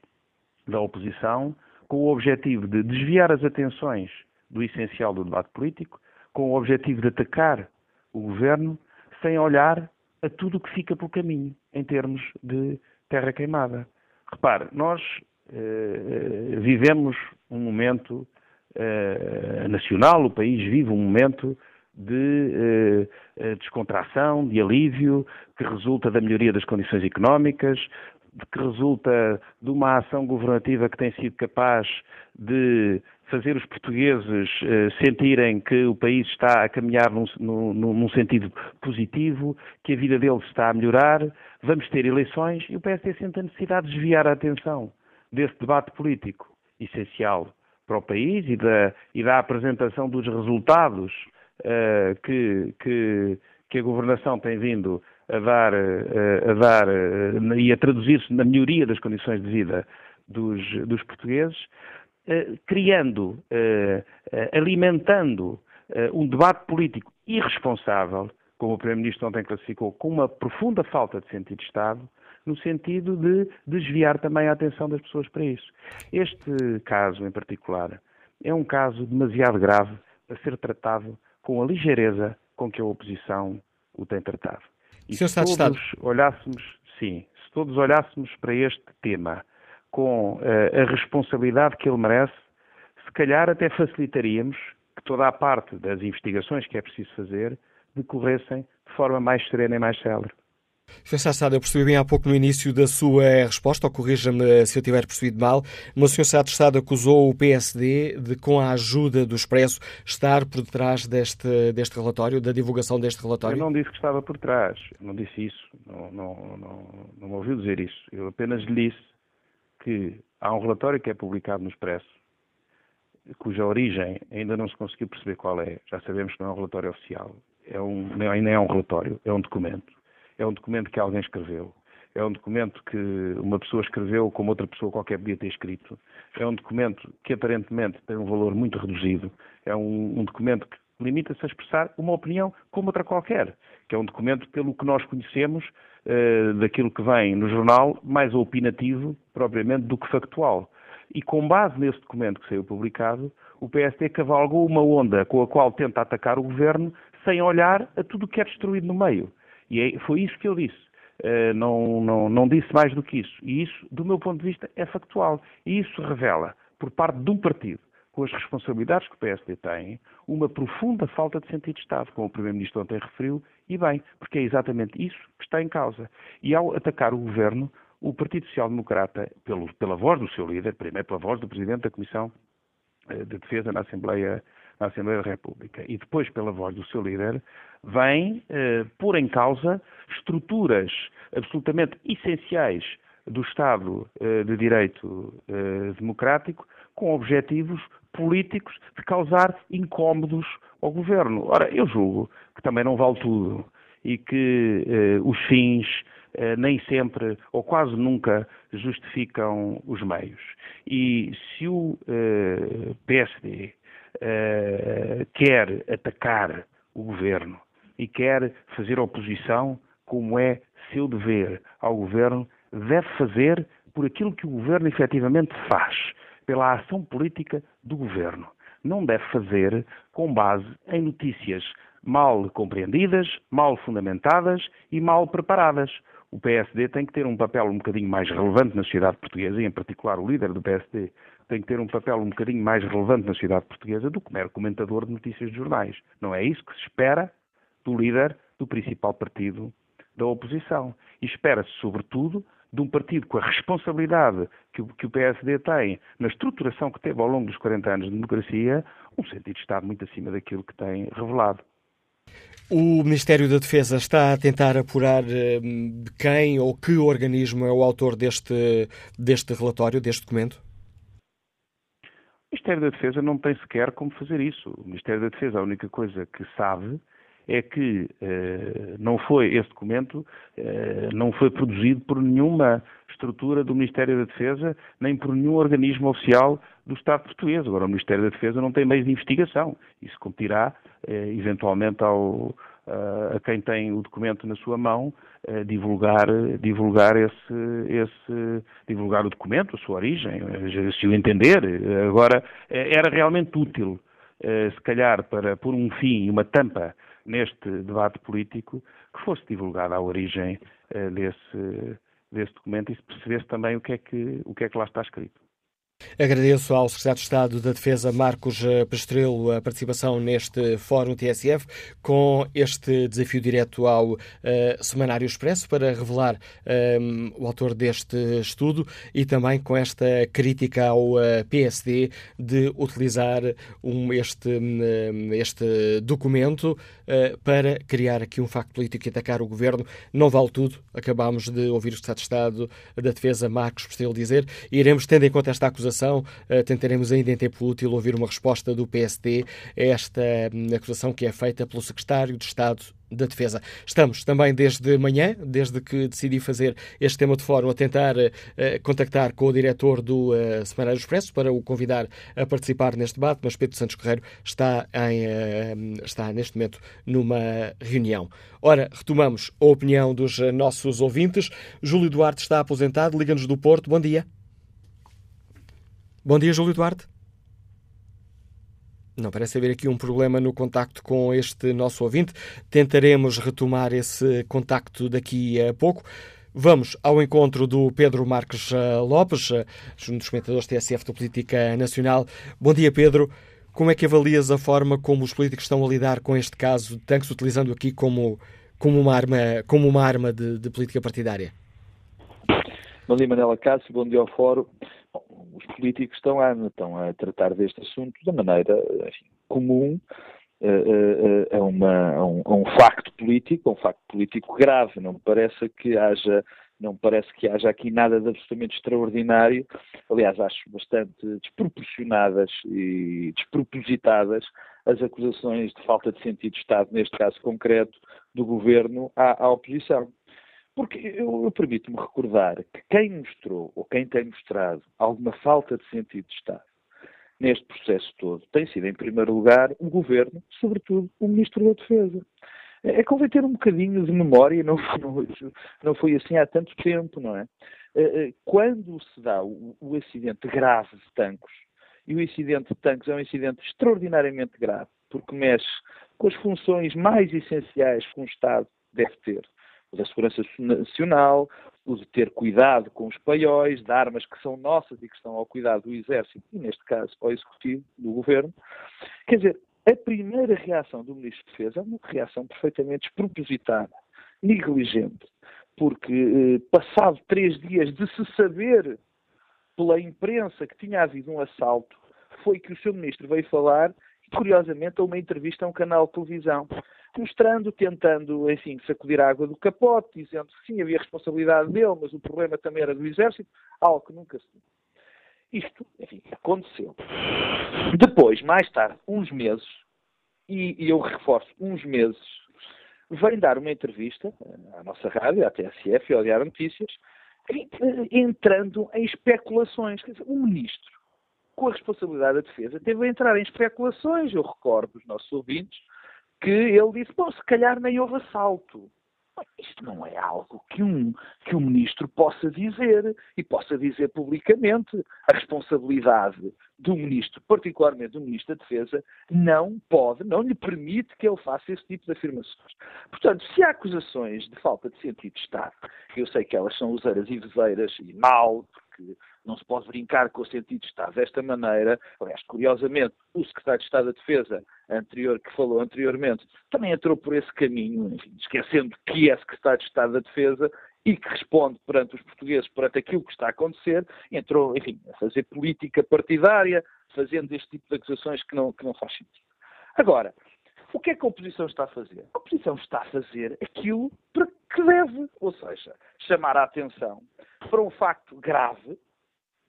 da oposição, com o objetivo de desviar as atenções do essencial do debate político, com o objetivo de atacar o governo, sem olhar a tudo o que fica pelo caminho, em termos de terra queimada. Repare, nós eh, vivemos um momento eh, nacional, o país vive um momento de eh, eh, descontração, de alívio, que resulta da melhoria das condições económicas, que resulta de uma ação governativa que tem sido capaz de fazer os portugueses eh, sentirem que o país está a caminhar num, num, num, sentido positivo, que a vida deles está a melhorar. Vamos ter eleições e o PSD sente a necessidade de desviar a atenção desse debate político essencial para o país e da, e da apresentação dos resultados uh, que, que, que, a governação tem vindo a dar, uh, a dar uh, e a traduzir-se na melhoria das condições de vida dos, dos portugueses, criando, alimentando um debate político irresponsável, como o Primeiro-Ministro ontem classificou, com uma profunda falta de sentido de Estado, no sentido de desviar também a atenção das pessoas para isso. Este caso em particular é um caso demasiado grave para ser tratado com a ligeireza com que a oposição o tem tratado. E se todos olhássemos, sim, se todos olhássemos para este tema com uh, a responsabilidade que ele merece, se calhar até facilitaríamos que toda a parte das investigações que é preciso fazer decorressem de forma mais serena e mais célere. Sr. Sassado, eu percebi bem há pouco no início da sua resposta, ou corrija-me se eu tiver percebido mal, mas o Sr. Sá Estado acusou o PSD de, com a ajuda do Expresso, estar por detrás deste, deste relatório, da divulgação deste relatório? Eu não disse que estava por trás, não disse isso, não, não, não, não me ouviu dizer isso. Eu apenas lhe disse que há um relatório que é publicado no Expresso, cuja origem ainda não se conseguiu perceber qual é, já sabemos que não é um relatório oficial, é um, nem é um relatório, é um documento é um documento que alguém escreveu. É um documento que uma pessoa escreveu como outra pessoa qualquer podia ter escrito. É um documento que aparentemente tem um valor muito reduzido. É um, um documento que limita-se a expressar uma opinião como outra qualquer, que é um documento pelo que nós conhecemos uh, daquilo que vem no jornal, mais opinativo propriamente do que factual. E com base nesse documento que saiu publicado, o PSD cavalgou uma onda com a qual tenta atacar o governo sem olhar a tudo o que é destruído no meio. E é, foi isso que eu disse. Uh, não, não, não disse mais do que isso. E isso, do meu ponto de vista, é factual. E isso revela, por parte de um partido, com as responsabilidades que o PSD tem, uma profunda falta de sentido de Estado, como o Primeiro-Ministro ontem referiu, e bem, porque é exatamente isso que está em causa. E ao atacar o Governo, o Partido Social Democrata, pelo, pela voz do seu líder, primeiro pela voz do Presidente da Comissão eh, de Defesa na Assembleia na Assembleia da República e depois pela voz do seu líder, vem eh, pôr em causa estruturas absolutamente essenciais do Estado eh, de Direito eh, Democrático com objetivos políticos de causar incómodos ao governo. Ora, eu julgo que também não vale tudo e que eh, os fins eh, nem sempre ou quase nunca justificam os meios. E se o eh, PSD uh, quer atacar o governo e quer fazer oposição, como é seu dever ao governo, deve fazer por aquilo que o governo efetivamente faz, pela ação política do governo. Não deve fazer com base em notícias mal compreendidas, mal fundamentadas e mal preparadas. O PSD tem que ter um papel um bocadinho mais relevante na sociedade portuguesa, e em particular o líder do PSD tem que ter um papel um bocadinho mais relevante na sociedade portuguesa do que mero comentador de notícias de jornais. Não é isso que se espera do líder do principal partido da oposição. E espera-se, sobretudo, de um partido com a responsabilidade que o, que o PSD tem na estruturação que teve ao longo dos 40 anos de democracia, um sentido de Estado muito acima daquilo que tem revelado. O Ministério da Defesa está a tentar apurar hum, quem ou que organismo é o autor deste, deste relatório, deste documento? O Ministério da Defesa não tem sequer como fazer isso. O Ministério da Defesa, a única coisa que sabe é que eh, não foi esse documento eh, não foi produzido por nenhuma estrutura do Ministério da Defesa nem por nenhum organismo oficial do Estado português. Agora o Ministério da Defesa não tem meios de investigação. Isso competirá eh, eventualmente ao, a quem tem o documento na sua mão divulgar, divulgar, esse, esse, divulgar o documento, a sua origem, se o entender. Agora, era realmente útil, se calhar, para pôr um fim e uma tampa neste debate político, que fosse divulgada a origem desse, desse documento e se percebesse também o que, é que, o que é que lá está escrito. Agradeço ao Secretário de Estado da Defesa, Marcos eh, Pestrelo, a participação neste Fórum TSF, com este desafio direto ao uh, Semanário Expresso para revelar um, eh, o autor deste estudo e também com esta crítica ao uh, PSD de utilizar um, este, um, este documento uh, para criar aqui um facto político e atacar o governo. Não vale tudo. Acabámos de ouvir o Secretário de Estado da Defesa, Marcos Pestrelo, dizer iremos, tendo em conta esta acusação, acusação. Eh, tentaremos ainda em tempo útil ouvir uma resposta do PSD a esta hum, acusação que é feita pelo Secretário de Estado da Defesa. Estamos também desde manhã, desde que decidi fazer este tema de fórum, a tentar uh, contactar com o diretor do uh, Semanário Expresso para o convidar a participar neste debate, mas Pedro Santos Correiro está, em, uh, está neste momento numa reunião. Ora, retomamos a opinião dos nossos ouvintes. Júlio Duarte está aposentado, liga-nos do Porto. Bom dia. Bom dia, Júlio Duarte. Não parece haver aqui um problema no contacto com este nosso ouvinte. Tentaremos retomar esse contacto daqui a pouco. Vamos ao encontro do Pedro Marques eh, Lopes, eh, um dos comentadores TSF da Política Nacional. Bom dia, Pedro. Como é que avalias a forma como os políticos estão a lidar com este caso de tanques, utilizando aqui como, como uma arma, como uma arma de, de política partidária? Bom dia, Manela Cássio. Bom dia ao Fórum os políticos estão a, estão a tratar deste assunto da maneira enfim, comum a, a, um, a, um, facto político, um facto político grave. Não me parece que haja não parece que haja aqui nada de absolutamente extraordinário. Aliás, acho bastante desproporcionadas e despropositadas as acusações de falta de sentido de Estado, neste caso concreto, do governo à, à oposição. Porque eu, eu permito-me recordar que quem mostrou, ou quem tem mostrado, alguma falta de sentido de Estado neste processo todo tem sido, em primeiro lugar, o Governo, sobretudo o Ministro da Defesa. É, é convém ter um bocadinho de memória, não, (laughs) não, não foi assim há tanto tempo, não é? é, é quando se dá o, o acidente grave de tanques, e o incidente de tanques é um incidente extraordinariamente grave, porque mexe com as funções mais essenciais que um Estado deve ter, o da segurança nacional, o de ter cuidado com os paióis, de armas que são nossas e que estão ao cuidado do Exército, e neste caso ao Executivo, do Governo. Quer dizer, a primeira reação do Ministro de Defesa é uma reação perfeitamente despropositada, negligente, porque eh, passado três dias de se saber pela imprensa que tinha havido um assalto, foi que o seu Ministro veio falar, curiosamente, a uma entrevista a um canal de televisão mostrando, tentando, enfim, sacudir a água do capote, dizendo que sim, havia responsabilidade dele, mas o problema também era do Exército, algo que nunca se Isto, enfim, aconteceu. Depois, mais tarde, uns meses, e, e eu reforço, uns meses, vem dar uma entrevista à nossa rádio, à TSF ao Diário Notícias, entrando em especulações. Quer dizer, o ministro, com a responsabilidade da defesa, teve a entrar em especulações. Eu recordo os nossos ouvintes que ele disse, bom, se calhar nem houve assalto. Isto não é algo que um, que um ministro possa dizer e possa dizer publicamente. A responsabilidade do ministro, particularmente do ministro da Defesa, não pode, não lhe permite que ele faça esse tipo de afirmações. Portanto, se há acusações de falta de sentido de Estado, eu sei que elas são useiras e vezeiras e mal, porque não se pode brincar com o sentido de Estado desta maneira. Aliás, curiosamente, o secretário de Estado da Defesa, anterior, que falou anteriormente, também entrou por esse caminho, enfim, esquecendo que é secretário de Estado da Defesa e que responde perante os portugueses, perante aquilo que está a acontecer, entrou, enfim, a fazer política partidária, fazendo este tipo de acusações que não, que não faz sentido. Agora, o que é que a oposição está a fazer? A oposição está a fazer aquilo para que deve, ou seja, chamar a atenção para um facto grave,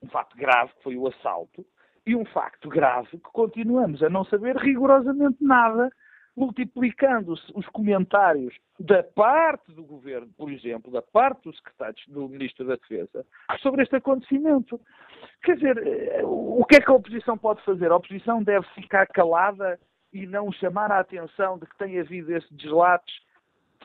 um facto grave que foi o assalto, e um facto grave que continuamos a não saber rigorosamente nada, multiplicando os comentários da parte do governo, por exemplo, da parte dos secretários do Ministro da Defesa, sobre este acontecimento. Quer dizer, eh, o que é que a oposição pode fazer? A oposição deve ficar calada e não chamar a atenção de que tem havido esses deslates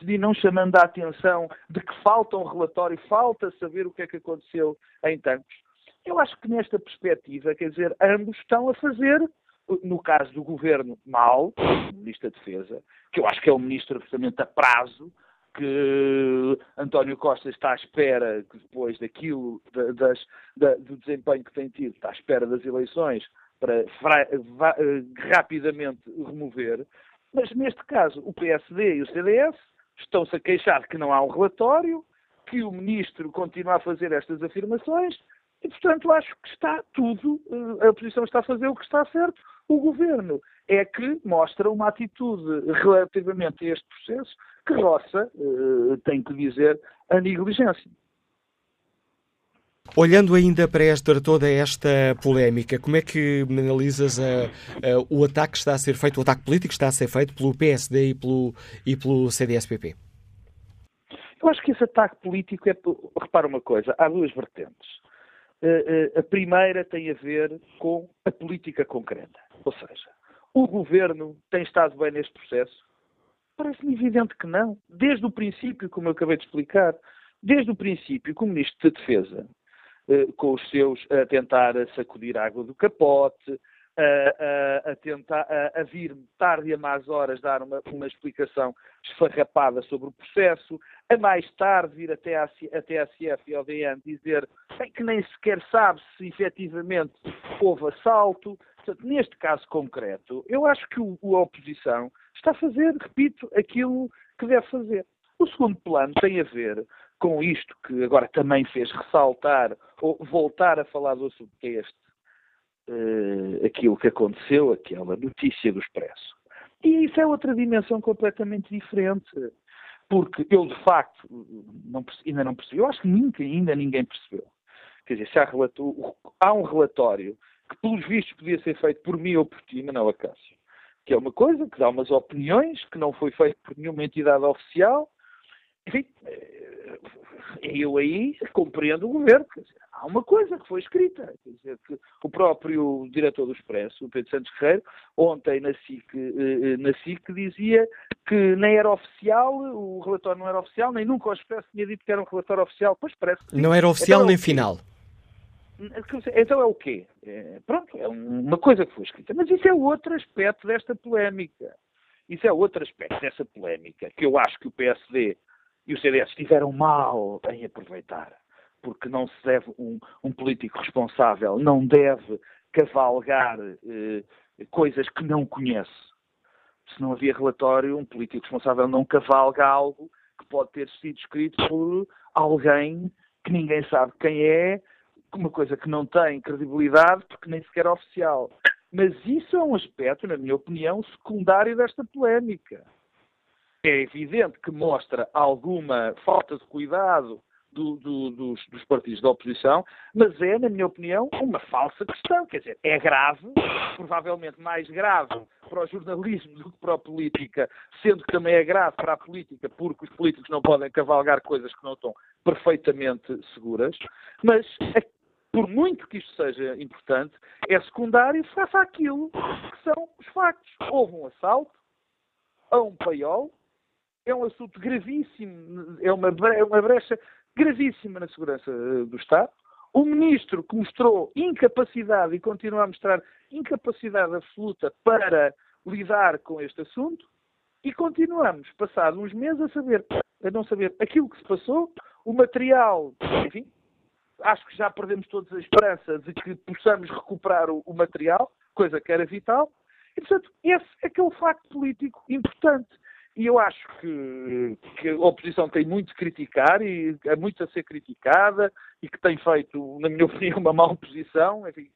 e não chamando a atenção de que falta um relatório, falta saber o que é que aconteceu em tantos. Eu acho que nesta perspectiva, quer dizer, ambos estão a fazer, no caso do governo, mal, o Ministro da Defesa, que eu acho que é um ministro absolutamente a prazo, que António Costa está à espera, que depois daquilo, das, da, do desempenho que tem tido, está à espera das eleições para rapidamente remover. Mas neste caso, o PSD e o CDS estão-se a queixar que não há um relatório, que o ministro continua a fazer estas afirmações e, portanto, acho que está tudo, eh, a oposição está a fazer o que está certo. O governo é que mostra uma atitude relativamente a este processo que roça, eh, tenho que dizer, a negligência. Olhando ainda para esta, toda esta polémica, como é que analisas a, a, o ataque que está a ser feito, o ataque político que está a ser feito pelo PSD e pelo, e pelo CDSPP? Eu acho que esse ataque político é. Repara uma coisa, há duas vertentes. Eh, eh, a primeira tem a ver com a política concreta. Ou seja, o governo tem estado bem neste processo? Parece-me evidente que não. Desde o princípio, como eu acabei de explicar, desde o princípio que o Ministro da Defesa, eh, com os seus a tentar sacudir a água do capote, a, a, a tentar a, vir tarde a más horas dar uma, uma explicação esfarrapada sobre o processo, a mais tarde vir até a, CF e ao DN dizer que nem sequer sabe se efetivamente houve assalto. Portanto, neste caso concreto, eu acho que o, a oposição está a fazer, repito, aquilo que deve fazer. O segundo plano tem a ver com isto que agora também fez ressaltar ou voltar a falar do assunto, que é este uh, aquilo que aconteceu, aquela notícia do Expresso. E isso é outra dimensão completamente diferente. Porque eu, de facto, não, ainda não percebi. Eu acho que nunca, ainda ninguém percebeu. Quer dizer, se há, relato, há um relatório que, pelos vistos, podia ser feito por mim ou por ti, Manuel Acácio, que é uma coisa, que dá umas opiniões, que não foi feito por nenhuma entidade oficial. Enfim, eh, eu aí compreendo o governo. Dizer, há uma coisa que foi escrita. Quer dizer, que o próprio diretor do Expresso, o Pedro Santos Guerreiro, ontem na SIC, eh, eh, na SIC dizia que nem era oficial, o relatório não era oficial, nem nunca o Expresso tinha dito que era um relatório oficial. Pois parece que Não era oficial então, nem final. Então é o quê? É, pronto, é uma coisa que foi escrita. Mas isso é outro aspecto desta polémica. Isso é outro aspecto dessa polémica que eu acho que o PSD e o CDS estiveram mal em aproveitar porque não se deve, um, um político responsável não deve cavalgar eh, coisas que não conhece. Se não havia relatório, um político responsável não cavalga algo que pode ter sido escrito por alguém que ninguém sabe quem é, uma coisa que não tem credibilidade porque nem sequer é oficial. Mas isso é um aspecto, na minha opinião, secundário desta polémica. É evidente que mostra alguma falta de cuidado do, do, dos, dos, partidos da oposição, mas é, na minha opinião, uma falsa questão. Quer dizer, é grave, provavelmente mais grave para o jornalismo do que para a política, sendo que também é grave para a política, porque os políticos não podem cavalgar coisas que não estão perfeitamente seguras, mas por muito que isto seja importante, é secundário face àquilo que são os factos. Houve um assalto a um paiol, é um assunto gravíssimo, é uma, é uma brecha gravíssima na segurança eh, do Estado. O ministro que mostrou incapacidade e continua a mostrar incapacidade absoluta para lidar com este assunto. E continuamos, passados uns meses, a saber, a não saber aquilo que se passou, o material, enfim, acho que já perdemos todos a esperança de que possamos recuperar o, o material, coisa que era vital. E, portanto, esse é que é o facto político importante. E eu acho que, que, a oposição tem muito a criticar e é muito a ser criticada e que tem feito, na minha (laughs) opinião, uma má oposição. Enfim,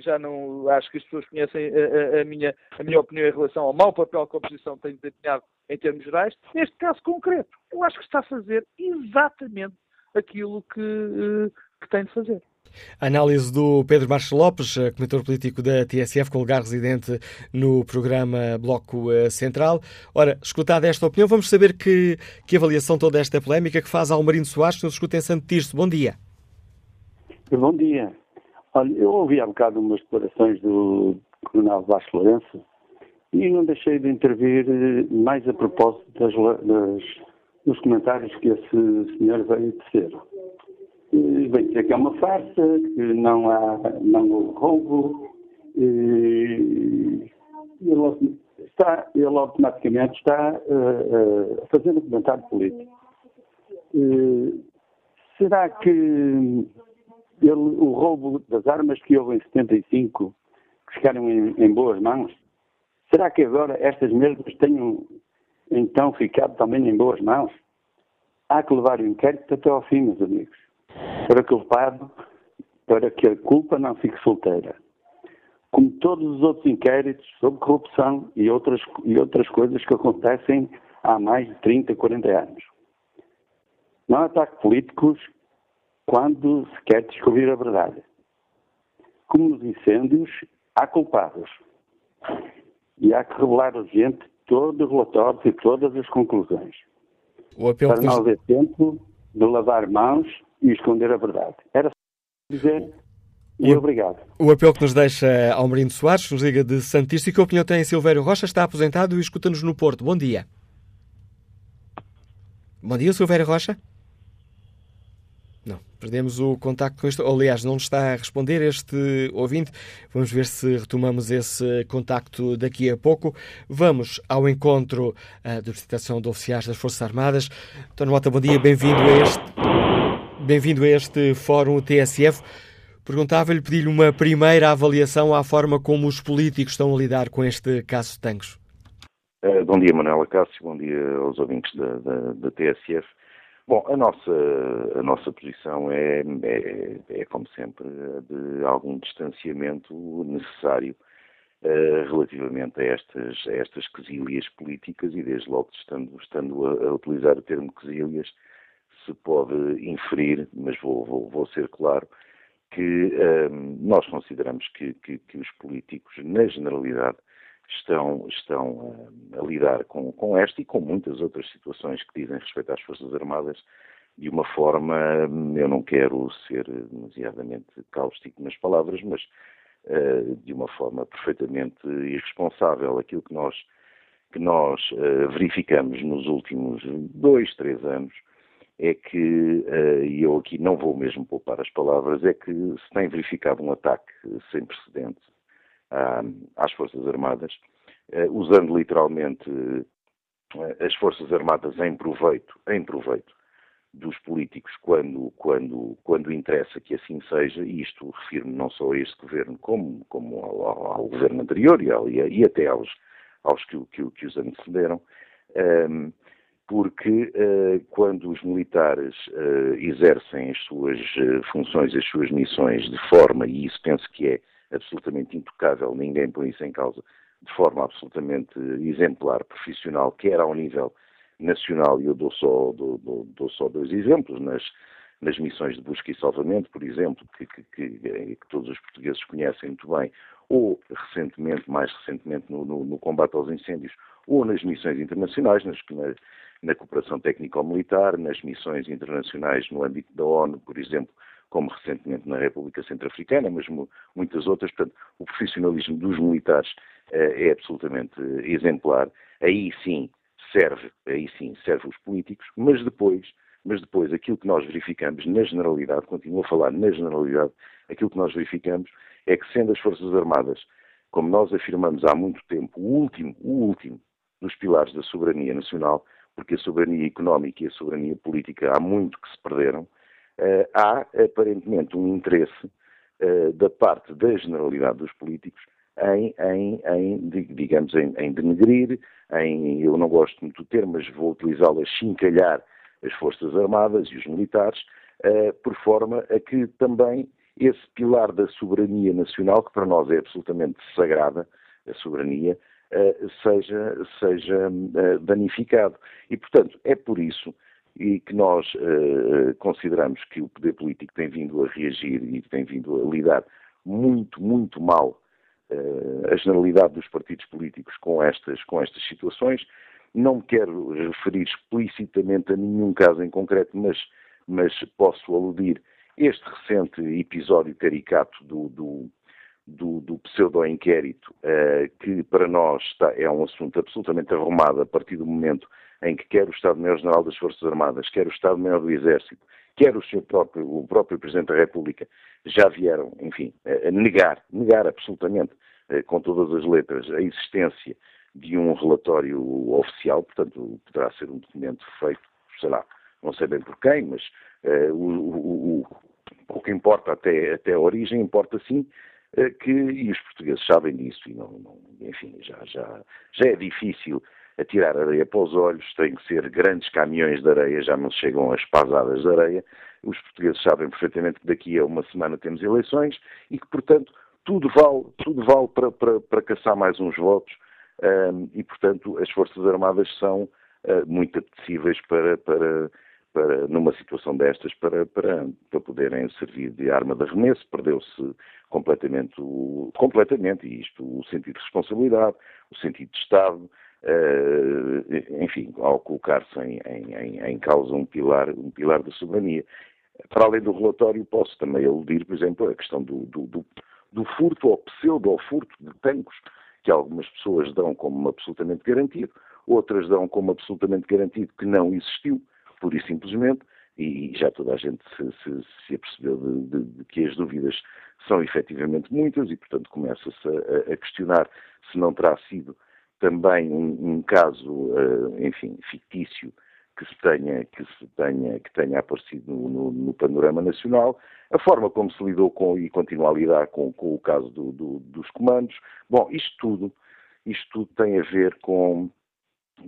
já não acho que as pessoas conhecem a, a, minha, a minha opinião em relação ao mau papel que a oposição tem desempenhado em termos gerais. Neste caso concreto, eu acho que está a fazer exatamente aquilo que, que tem de fazer. Análise do Pedro Marcos Lopes, eh, comentador político da TSF, com lugar residente no programa Bloco eh, Central. Ora, escutada esta opinião, vamos saber que, que avaliação toda esta polémica que faz Almarino Soares, que nos escuta em Santo Tirso. Bom dia. Bom dia. Olha, eu ouvi há bocado umas declarações do Coronel Vasco Lourenço e não deixei de intervir eh, mais a propósito das, das, dos comentários que esse senhor veio tecer. Bem dizer que é uma farsa, que não há não houve roubo. E, está, ele automaticamente está uh, uh, fazendo um comentário político. Uh, será que ele, o roubo das armas que houve em 75 que ficaram em, em boas mãos, será que agora estas mesmas tenham então ficado também em boas mãos? Há que levar o inquérito até ao fim, meus amigos, para que o culpado, para que a culpa não fique solteira como todos os outros inquéritos sobre corrupção e outras, e outras coisas que acontecem há mais de 30, 40 anos. Não ataque políticos quando se quer descobrir a verdade. Como nos incêndios, há culpados. E há que revelar urgente todos os relatórios e todas as conclusões. para não haver tempo de lavar mãos e esconder a verdade. Era só dizer e obrigado. O apelo que nos deixa Almerino Soares, nos liga de Santíssimo. E que opinião tem Silvério Rocha? Está aposentado e escuta-nos no Porto. Bom dia. Bom dia, Silvério Rocha. Não, perdemos o contacto com este. Aliás, não está a responder este ouvinte. Vamos ver se retomamos esse contacto daqui a pouco. Vamos ao encontro uh, de visitação de oficiais das Forças Armadas. António Mota, bom dia, bem-vindo a este. Bem-vindo a este fórum TSF. Perguntava-lhe, pedir-lhe uma primeira avaliação à forma como os políticos estão a lidar com este caso de Tancos. Uh, bom dia, Manuela Cássio, bom dia aos ouvintes da, da, da TSF. Bom, a nossa, a nossa posição é, é, é, como sempre, de algum distanciamento necessário uh, relativamente a estas, a estas quesílias políticas e, desde logo, estando, estando a, a utilizar o termo quesílias, se pode inferir, mas vou, vou, vou ser claro, que um, nós consideramos que, que, que, os políticos, na generalidade, estão, estão um, a lidar com, com esta e com muitas outras situações que dizem respeito às Forças Armadas de uma forma, hum, eu não quero ser demasiadamente cáustico nas palavras, mas uh, de uma forma perfeitamente irresponsável. Aquilo que nós, que nós uh, verificamos nos últimos dois, três anos é que, uh, e eu aqui não vou mesmo poupar as palavras, é que se tem verificado um ataque sem precedentes às Forças Armadas, uh, usando literalmente uh, as Forças Armadas em proveito, em proveito dos políticos quando, quando, quando interessa que assim seja, e isto refiro-me não só a este governo, como, como ao, ao, ao governo anterior e, ao, e, até aos, aos que, que, que os antecederam. Um, porque uh, quando os militares uh, exercem as suas uh, funções, as suas missões de forma, e isso penso que é absolutamente intocável, ninguém põe isso em causa, de forma absolutamente exemplar, profissional, quer ao nível nacional, e eu dou só, dou, dou, dou só dois exemplos, nas, nas missões de busca e salvamento, por exemplo, que, que, que, que todos os portugueses conhecem muito bem, ou recentemente, mais recentemente, no, no, no combate aos incêndios, ou nas missões internacionais, nas, na, na cooperação técnico-militar, nas missões internacionais no âmbito da ONU, por exemplo, como recentemente na República Centro-Africana, mas muitas outras. Portanto, o profissionalismo dos militares eh, é absolutamente exemplar. Aí sim serve, aí sim serve os políticos, mas depois, mas depois aquilo que nós verificamos na generalidade, continuo a falar na generalidade, aquilo que nós verificamos é que sendo as Forças Armadas, como nós afirmamos há muito tempo, o último, o último dos pilares da soberania nacional, porque a soberania económica e a soberania política há muito que se perderam, uh, há aparentemente um interesse uh, da parte da generalidade dos políticos em, em, em digamos, em, em, denegrir, em, eu não gosto muito do termo, mas vou utilizá-lo, a chincalhar as Forças Armadas e os militares, uh, por forma a que também esse pilar da soberania nacional, que para nós é absolutamente sagrada, a soberania, eh, seja, seja eh, danificado. E, portanto, é por isso e que nós uh, consideramos que o poder político tem vindo a reagir e tem vindo a lidar muito, muito mal a generalidade dos partidos políticos com estas, com estas situações. Não me quero referir explicitamente a nenhum caso em concreto, mas, mas posso aludir este recente episódio caricato do, do, do, do pseudo-inquérito, uh, que para nós está, é um assunto absolutamente arrumado a partir do momento em que quer o Estado-Maior-General das Forças Armadas, quer o Estado-Maior do Exército, quer o, seu próprio, o próprio Presidente da República, já vieram, enfim, negar, negar absolutamente com todas as letras a existência de um relatório oficial, portanto, poderá ser um documento feito, sei lá, não sei bem por quem, mas uh, o, o, o, que importa até, até a origem, importa sim que, e os portugueses sabem disso, e não, não, enfim, já, já, já é difícil atirar areia para os olhos, tem que ser grandes caminhões de areia, já não chegam as pasadas de areia. Os portugueses sabem perfeitamente que daqui a uma semana temos eleições e que, portanto, tudo vale, tudo vale para, para, para caçar mais uns votos um, e, portanto, as Forças Armadas são uh, muito apetecíveis para, para, para, numa situação destas, para, para, para poderem servir de arma de arremesso. Perdeu-se completamente, completamente isto, o sentido de responsabilidade, o sentido de Estado, uh, enfim, ao colocar-se em, em, em, causa um pilar, um pilar da soberania. Para além do relatório, posso também aludir, por exemplo, a questão do, do, do, do furto ou pseudo-furto de tanques que algumas pessoas dão como absolutamente garantido, outras dão como absolutamente garantido que não existiu, pura e simplesmente, e já toda a gente se, se, se apercebeu de, de, de, que as dúvidas são efetivamente muitas e, portanto, começa-se a, a, questionar se não terá sido também um, um caso, uh, enfim, fictício que se tenha, que se tenha, que tenha aparecido no, no, no, panorama nacional, a forma como se lidou com e continua a lidar com, com o caso do, do, dos comandos. Bom, isto tudo, isto tudo tem a ver com,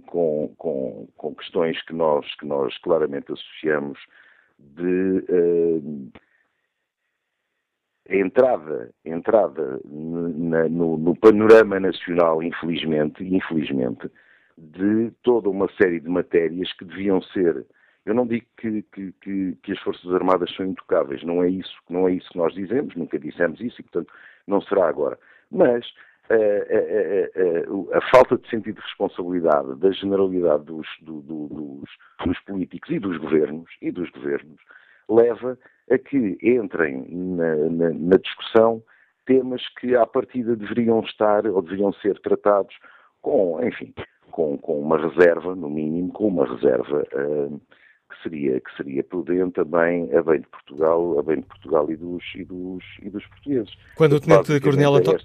com, com, com questões que nós, que nós claramente associamos de uh, entrada, entrada na, no, no panorama nacional, infelizmente, infelizmente, de toda uma série de matérias que deviam ser. Eu não digo que, que, que, que, as Forças Armadas são intocáveis, não é isso, não é isso que nós dizemos, nunca dissemos isso e, portanto, não será agora. Mas a, a, a, a falta de sentido de responsabilidade da generalidade dos, do, do, dos, dos, políticos e dos governos e dos governos leva a que entrem na, na, na discussão temas que à partida deveriam estar ou deveriam ser tratados com, enfim, com, com uma reserva, no mínimo, com uma reserva uh, que, seria, que seria prudente também a bem de Portugal, a bem de Portugal e dos, e dos, e dos portugueses. Quando o Tenente Coronel António...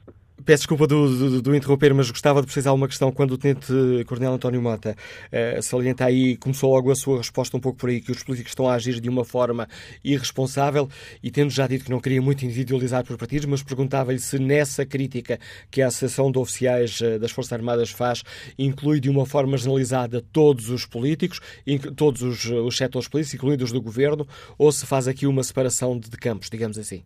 Peço desculpa do, do, do, interromper, mas gostava de precisar uma questão. Quando o Tenente Coronel António Mota uh, salienta aí, começou logo a sua resposta um pouco por aí, que os políticos estão a agir de uma forma irresponsável e tendo já dito que não queria muito individualizar por partidos, mas perguntava-lhe se nessa crítica que a Associação de Oficiais uh, das Forças Armadas faz inclui de uma forma generalizada todos os políticos, todos os, os setores políticos, incluídos do governo, ou se faz aqui uma separação de, de campos, digamos assim.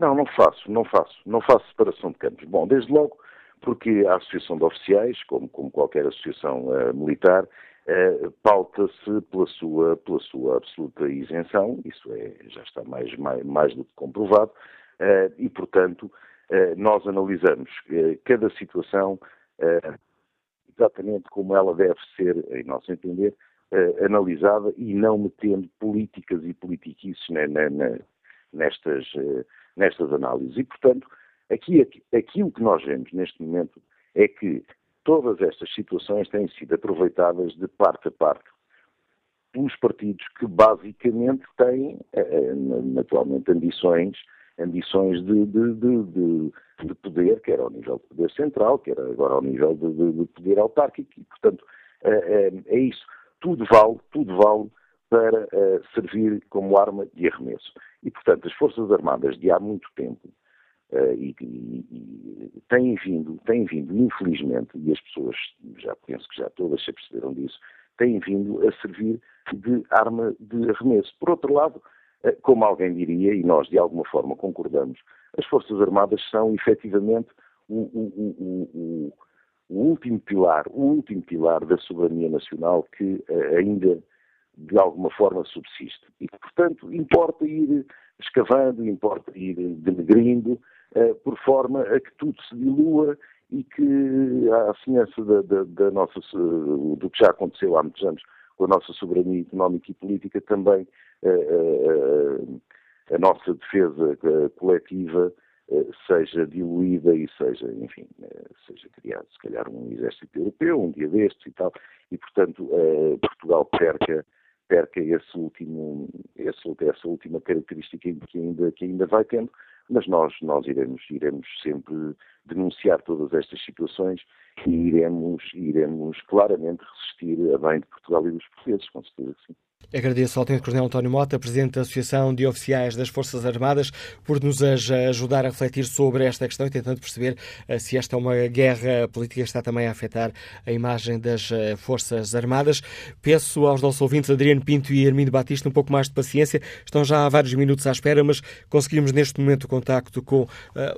Não, não faço, não faço. Não faço separação de campos. Bom, desde logo porque a Associação de Oficiais, como, como qualquer associação uh, militar, uh, pauta-se pela sua, pela sua absoluta isenção, isso é, já está mais, mais, mais do que comprovado, uh, e, portanto, nós analisamos cada situação exatamente como ela deve ser, em nosso entender, analisada e não metendo políticas e politiquices né, nestas nestas análises. E, portanto, aqui, aqui, aquilo que nós vemos neste momento é que todas estas situações têm sido aproveitadas de parte a parte pelos partidos que basicamente têm eh, eh, naturalmente ambições, ambições de, de, de, de, poder, quer ao nível de poder central, quer agora ao nível de, poder autárquico, e portanto é, é isso. Tudo vale, tudo vale para uh, servir como arma de arremesso. E, portanto, as Forças Armadas de há muito tempo uh, e, e, e, têm vindo, têm vindo, infelizmente, e as pessoas, já penso que já todas se perceberam disso, têm vindo a servir de arma de arremesso. Por outro lado, uh, como alguém diria, e nós de alguma forma concordamos, as Forças Armadas são efetivamente o, o, o, o último pilar, o último pilar da soberania nacional que ainda de alguma forma subsiste. E, portanto, importa ir escavando, importa ir denegrindo, uh, por forma a que tudo se dilua e que, à semelhança da, da, da, nossa, do que já aconteceu há muitos anos com a nossa soberania económica e política, também uh, uh, a nossa defesa coletiva seja diluída e seja, enfim, seja criado, se calhar, um exército europeu, um dia destes e tal, e, portanto, Portugal perca perca esse último, esse, essa última característica que ainda, que ainda vai tendo, mas nós, nós iremos, iremos sempre denunciar todas estas situações e iremos, iremos claramente resistir a bem de Portugal e dos portugueses, com certeza que sim. Agradeço ao Tenente Coronel António Mota, Presidente da Associação de Oficiais das Forças Armadas, por nos ajudar a refletir sobre esta questão e tentando perceber uh, se esta é uma guerra política que está também a afetar a imagem das uh, Forças Armadas. Peço aos nossos ouvintes, Adriano Pinto e Hermínio Batista, um pouco mais de paciência. Estão já há vários minutos à espera, mas conseguimos neste momento o contacto com uh,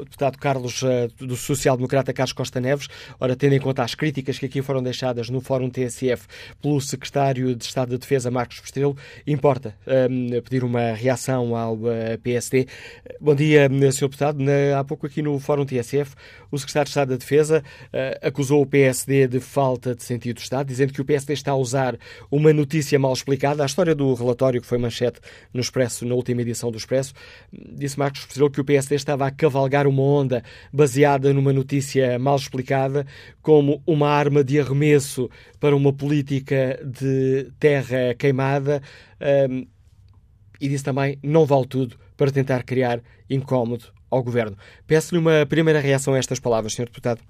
o deputado Carlos, do Social-Democrata Carlos Costa Neves. Ora, tendo em conta as críticas que aqui foram deixadas no Fórum TSF pelo Secretário de Estado de Defesa, Marcos Estrelo, importa um, pedir uma reação ao uh, PSD. Bom dia, Sr. Deputado. Há pouco aqui no Fórum TSF, o Secretário de Estado da Defesa uh, acusou o PSD de falta de sentido de Estado, dizendo que o PSD está a usar uma notícia mal explicada. A história do relatório que foi manchete no Expresso, na última edição do Expresso, disse Marcos Estrelo que o PSD estava a cavalgar uma onda baseada numa notícia mal explicada como uma arma de arremesso para uma política de terra queimada um, e disse também não vale tudo para tentar criar incómodo ao governo. Peço-lhe uma primeira reação a estas palavras, Sr. Deputado.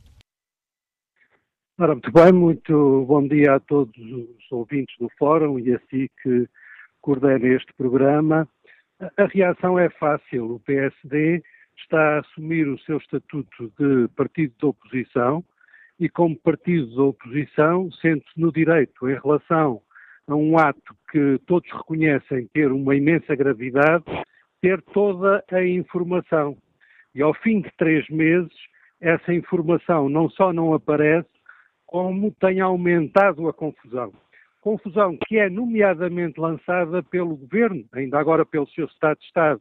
Ora, muito bem, muito bom dia a todos os ouvintes do Fórum e a si que coordena este programa. A reação é fácil. O PSD está a assumir o seu estatuto de partido de oposição e, como partido de oposição, sente-se no direito em relação a um ato que todos reconhecem ter uma imensa gravidade, ter toda a informação. E ao fim de três meses, essa informação não só não aparece, como tem aumentado a confusão. Confusão que é nomeadamente lançada pelo governo, ainda agora pelo seu Estado de Estado,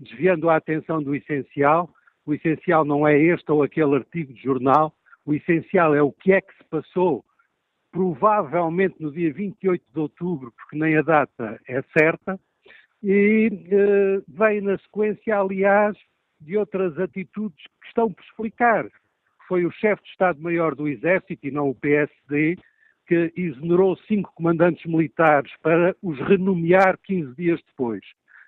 desviando a atenção do essencial. O essencial não é este ou aquele artigo de jornal, o essencial é o que é que se passou provavelmente no dia 28 de outubro, porque nem a data é certa, e uh, vem na sequência, aliás, de outras atitudes que estão por explicar. Foi o chefe de Estado-Maior do Exército, e não o PSD, que exonerou cinco comandantes militares para os renomear 15 dias depois.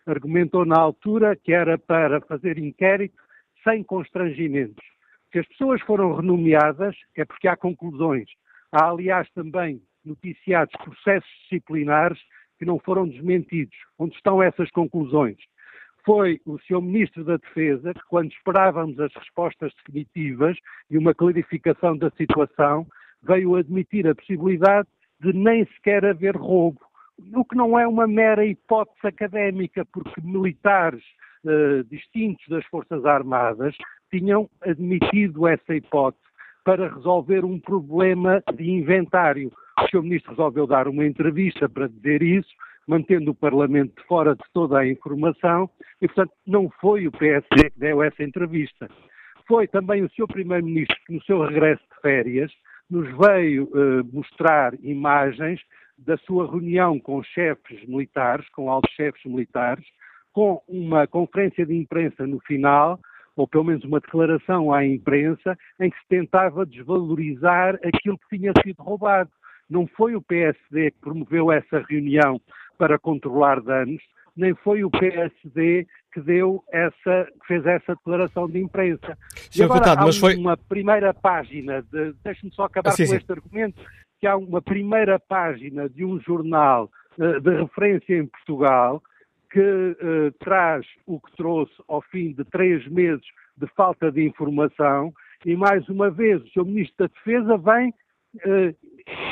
Argumentou na altura que era para fazer inquérito sem constrangimentos. Se as pessoas foram renomeadas é porque há conclusões. Há, aliás, também noticiados processos disciplinares que não foram desmentidos. Onde estão essas conclusões? Foi o Sr. Ministro da Defesa que, quando esperávamos as respostas definitivas e uma clarificação da situação, veio admitir a possibilidade de nem sequer haver roubo. O que não é uma mera hipótese académica, porque militares uh, distintos das Forças Armadas tinham admitido essa hipótese para resolver um problema de inventário. O Sr. Ministro resolveu dar uma entrevista para dizer isso, mantendo o Parlamento fora de toda a informação, e, portanto, não foi o PSD que deu essa entrevista. Foi também o Sr. Primeiro-Ministro que, no seu regresso de férias, nos veio uh, mostrar imagens da sua reunião com chefes militares, com altos chefes militares, com uma conferência de imprensa no final, ou pelo menos uma declaração à imprensa, em que se tentava desvalorizar aquilo que tinha sido roubado. Não foi o PSD que promoveu essa reunião para controlar danos, nem foi o PSD que deu essa, que fez essa declaração de imprensa. Senhor agora, deputado, há mas foi... uma primeira página, de, deixe-me só acabar Ah, sim, com sim. este argumento, que há uma primeira página de um jornal eh, de referência em Portugal que eh, traz o que trouxe ao fim de três meses de falta de informação e, mais uma vez, o Sr. Ministro da Defesa vem eh,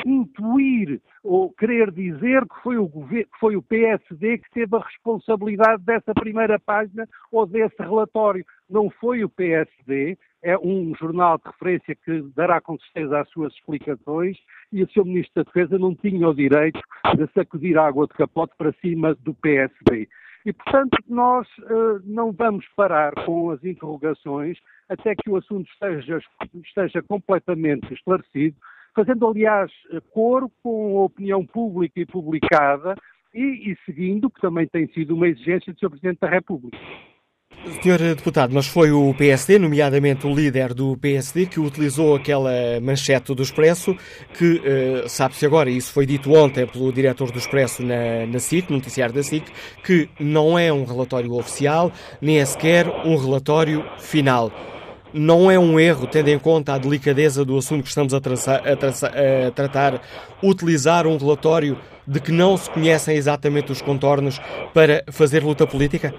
intuir ou querer dizer que foi, o governo, foi o PSD que teve a responsabilidade dessa primeira página ou desse relatório. Não foi o PSD, é um jornal de referência que dará com certeza as suas explicações e o Sr. Ministro da Defesa não tinha o direito de sacudir água de capote para cima do PSD. E, portanto, nós eh, não vamos parar com as interrogações até que o assunto esteja, esteja completamente esclarecido, fazendo, aliás, coro com a opinião pública e publicada e, e seguindo, que também tem sido uma exigência do Sr. Presidente da República. Senhor Deputado, mas foi o PSD, nomeadamente o líder do PSD, que utilizou aquela manchete do Expresso, que uh, sabe-se agora, isso foi dito ontem pelo diretor do Expresso na, na SIC, no noticiário da SIC, que não é um relatório oficial, nem é sequer um relatório final. Não é um erro, tendo em conta a delicadeza do assunto que estamos a, traçar, a, traçar, a tratar, utilizar um relatório de que não se conhecem exatamente os contornos para fazer luta política?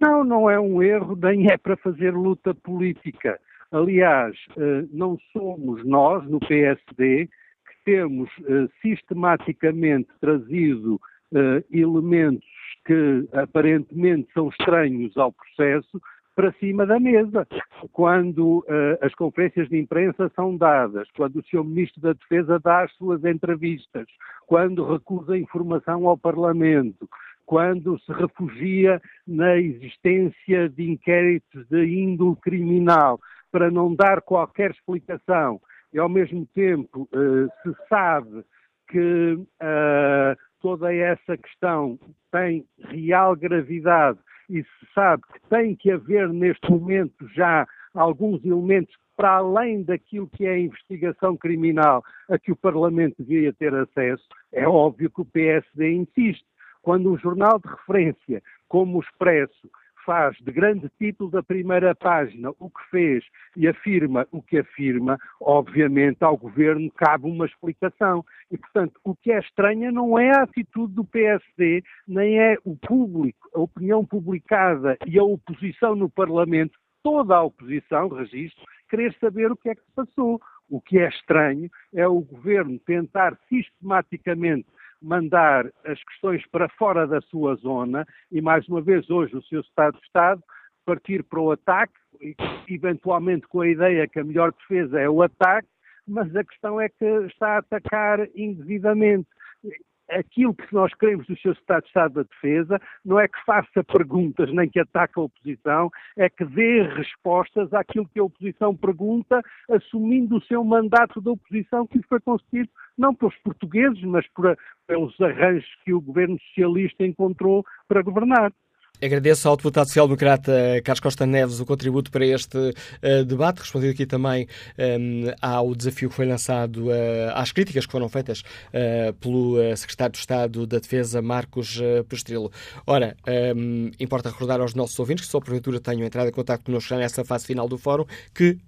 Não, não é um erro, nem é para fazer luta política. Aliás, eh, não somos nós, no PSD, que temos eh, sistematicamente trazido eh, elementos que aparentemente são estranhos ao processo para cima da mesa. Quando as conferências de imprensa são dadas, quando o Sr. Ministro da Defesa dá as suas entrevistas, quando recusa informação ao Parlamento, quando se refugia na existência de inquéritos de índole criminal para não dar qualquer explicação e, ao mesmo tempo, eh, se sabe que uh, toda essa questão tem real gravidade e se sabe que tem que haver neste momento já alguns elementos para além daquilo que é a investigação criminal a que o Parlamento devia ter acesso, é óbvio que o PSD insiste. Quando um jornal de referência, como o Expresso, faz de grande título da primeira página o que fez e afirma o que afirma, obviamente ao governo cabe uma explicação. E, portanto, o que é estranha não é a atitude do PSD, nem é o público, a opinião publicada e a oposição no Parlamento, toda a oposição, registro, querer saber o que é que se passou. O que é estranho é o governo tentar sistematicamente mandar as questões para fora da sua zona e, mais uma vez, hoje o seu Estado de Estado partir para o ataque, eventualmente com a ideia que a melhor defesa é o ataque, mas a questão é que está a atacar indevidamente. Aquilo que nós queremos do seu Estado de Estado da Defesa não é que faça perguntas nem que ataque a oposição, é que dê respostas àquilo que a oposição pergunta, assumindo o seu mandato de oposição que foi concedido não pelos portugueses, mas por, pelos arranjos que o governo socialista encontrou para governar. Agradeço ao deputado social-democrata Carlos Costa Neves o contributo para este uh, debate, respondido aqui também um, ehm, ao desafio que foi lançado, uh, às críticas que foram feitas uh, pelo secretário de Estado da Defesa, Marcos Pestrelo. Ora, um, ehm, importa recordar aos nossos ouvintes que só porventura tenham entrado em contato connosco nessa fase final do fórum, que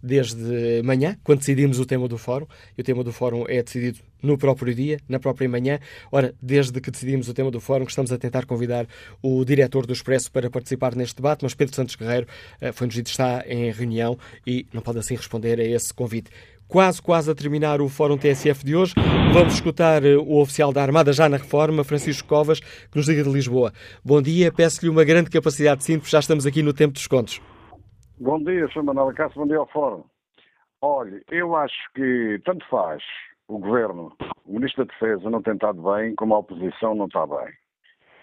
desde manhã, quando decidimos o tema do fórum, e o tema do fórum é decidido no próprio dia, na própria manhã. Ora, desde que decidimos o tema do fórum, estamos a tentar convidar o diretor do Expresso para participar neste debate, mas Pedro Santos Guerreiro eh, foi-nos dito está em reunião e não pode assim responder a esse convite. Quase, quase a terminar o Fórum TSF de hoje. Vamos escutar eh, o oficial da Armada já na reforma, Francisco Covas, que nos liga de Lisboa. Bom dia, peço-lhe uma grande capacidade de síntese, já estamos aqui no tempo dos contos. Bom dia, Sr. Manuel Cássio, bom dia ao Fórum. Olhe, eu acho que tanto faz o governo, o Ministro da Defesa não tem estado bem, como a oposição não está bem.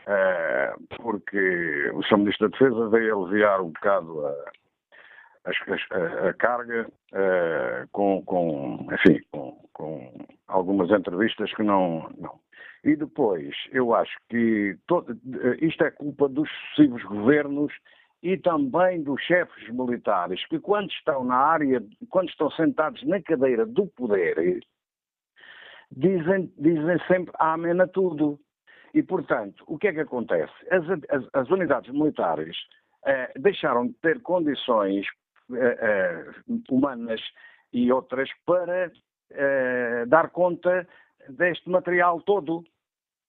É, porque o Sr. Ministro da Defesa veio aliviar um bocado a, a, a carga é, com, com, enfim, com, com, algumas entrevistas que não, não. E depois, eu acho que todo, isto é culpa dos sucessivos governos e também dos chefes militares, que quando estão na área, quando estão sentados na cadeira do poder, dizem, dizem sempre amém a tudo. E, portanto, o que é que acontece? As, as, as unidades militares eh, deixaram de ter condições eh, eh, humanas e outras para eh, dar conta deste material todo.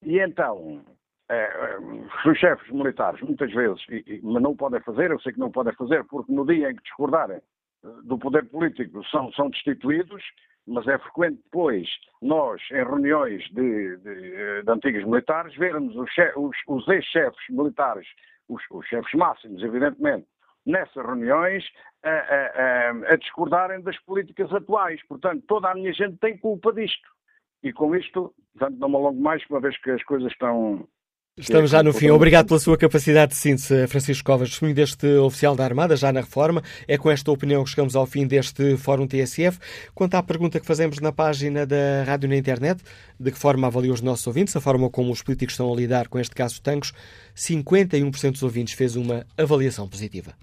E então, eh, os chefes militares, muitas vezes, e, e, mas não podem fazer, eu sei que não podem fazer, porque no dia em que discordarem eh, do poder político são, são destituídos, mas é frequente depois nós, em reuniões de, de, de antigos militares, vermos os, os, os ex-chefes militares, os, os, chefes máximos, evidentemente, nessas reuniões, a, a, a, a, discordarem das políticas atuais. Portanto, toda a minha gente tem culpa disto. E com isto, portanto, não me alongo mais, uma vez que as coisas estão, Estamos já no fim. Obrigado pela sua capacidade de síntese, Francisco Covas, testemunho deste oficial da Armada, já na reforma. É com esta opinião que chegamos ao fim deste Fórum TSF. Quanto à pergunta que fazemos na página da rádio na internet, de que forma avaliam os nossos ouvintes, a forma como os políticos estão a lidar com este caso de Tancos, 51% dos ouvintes fez uma avaliação positiva.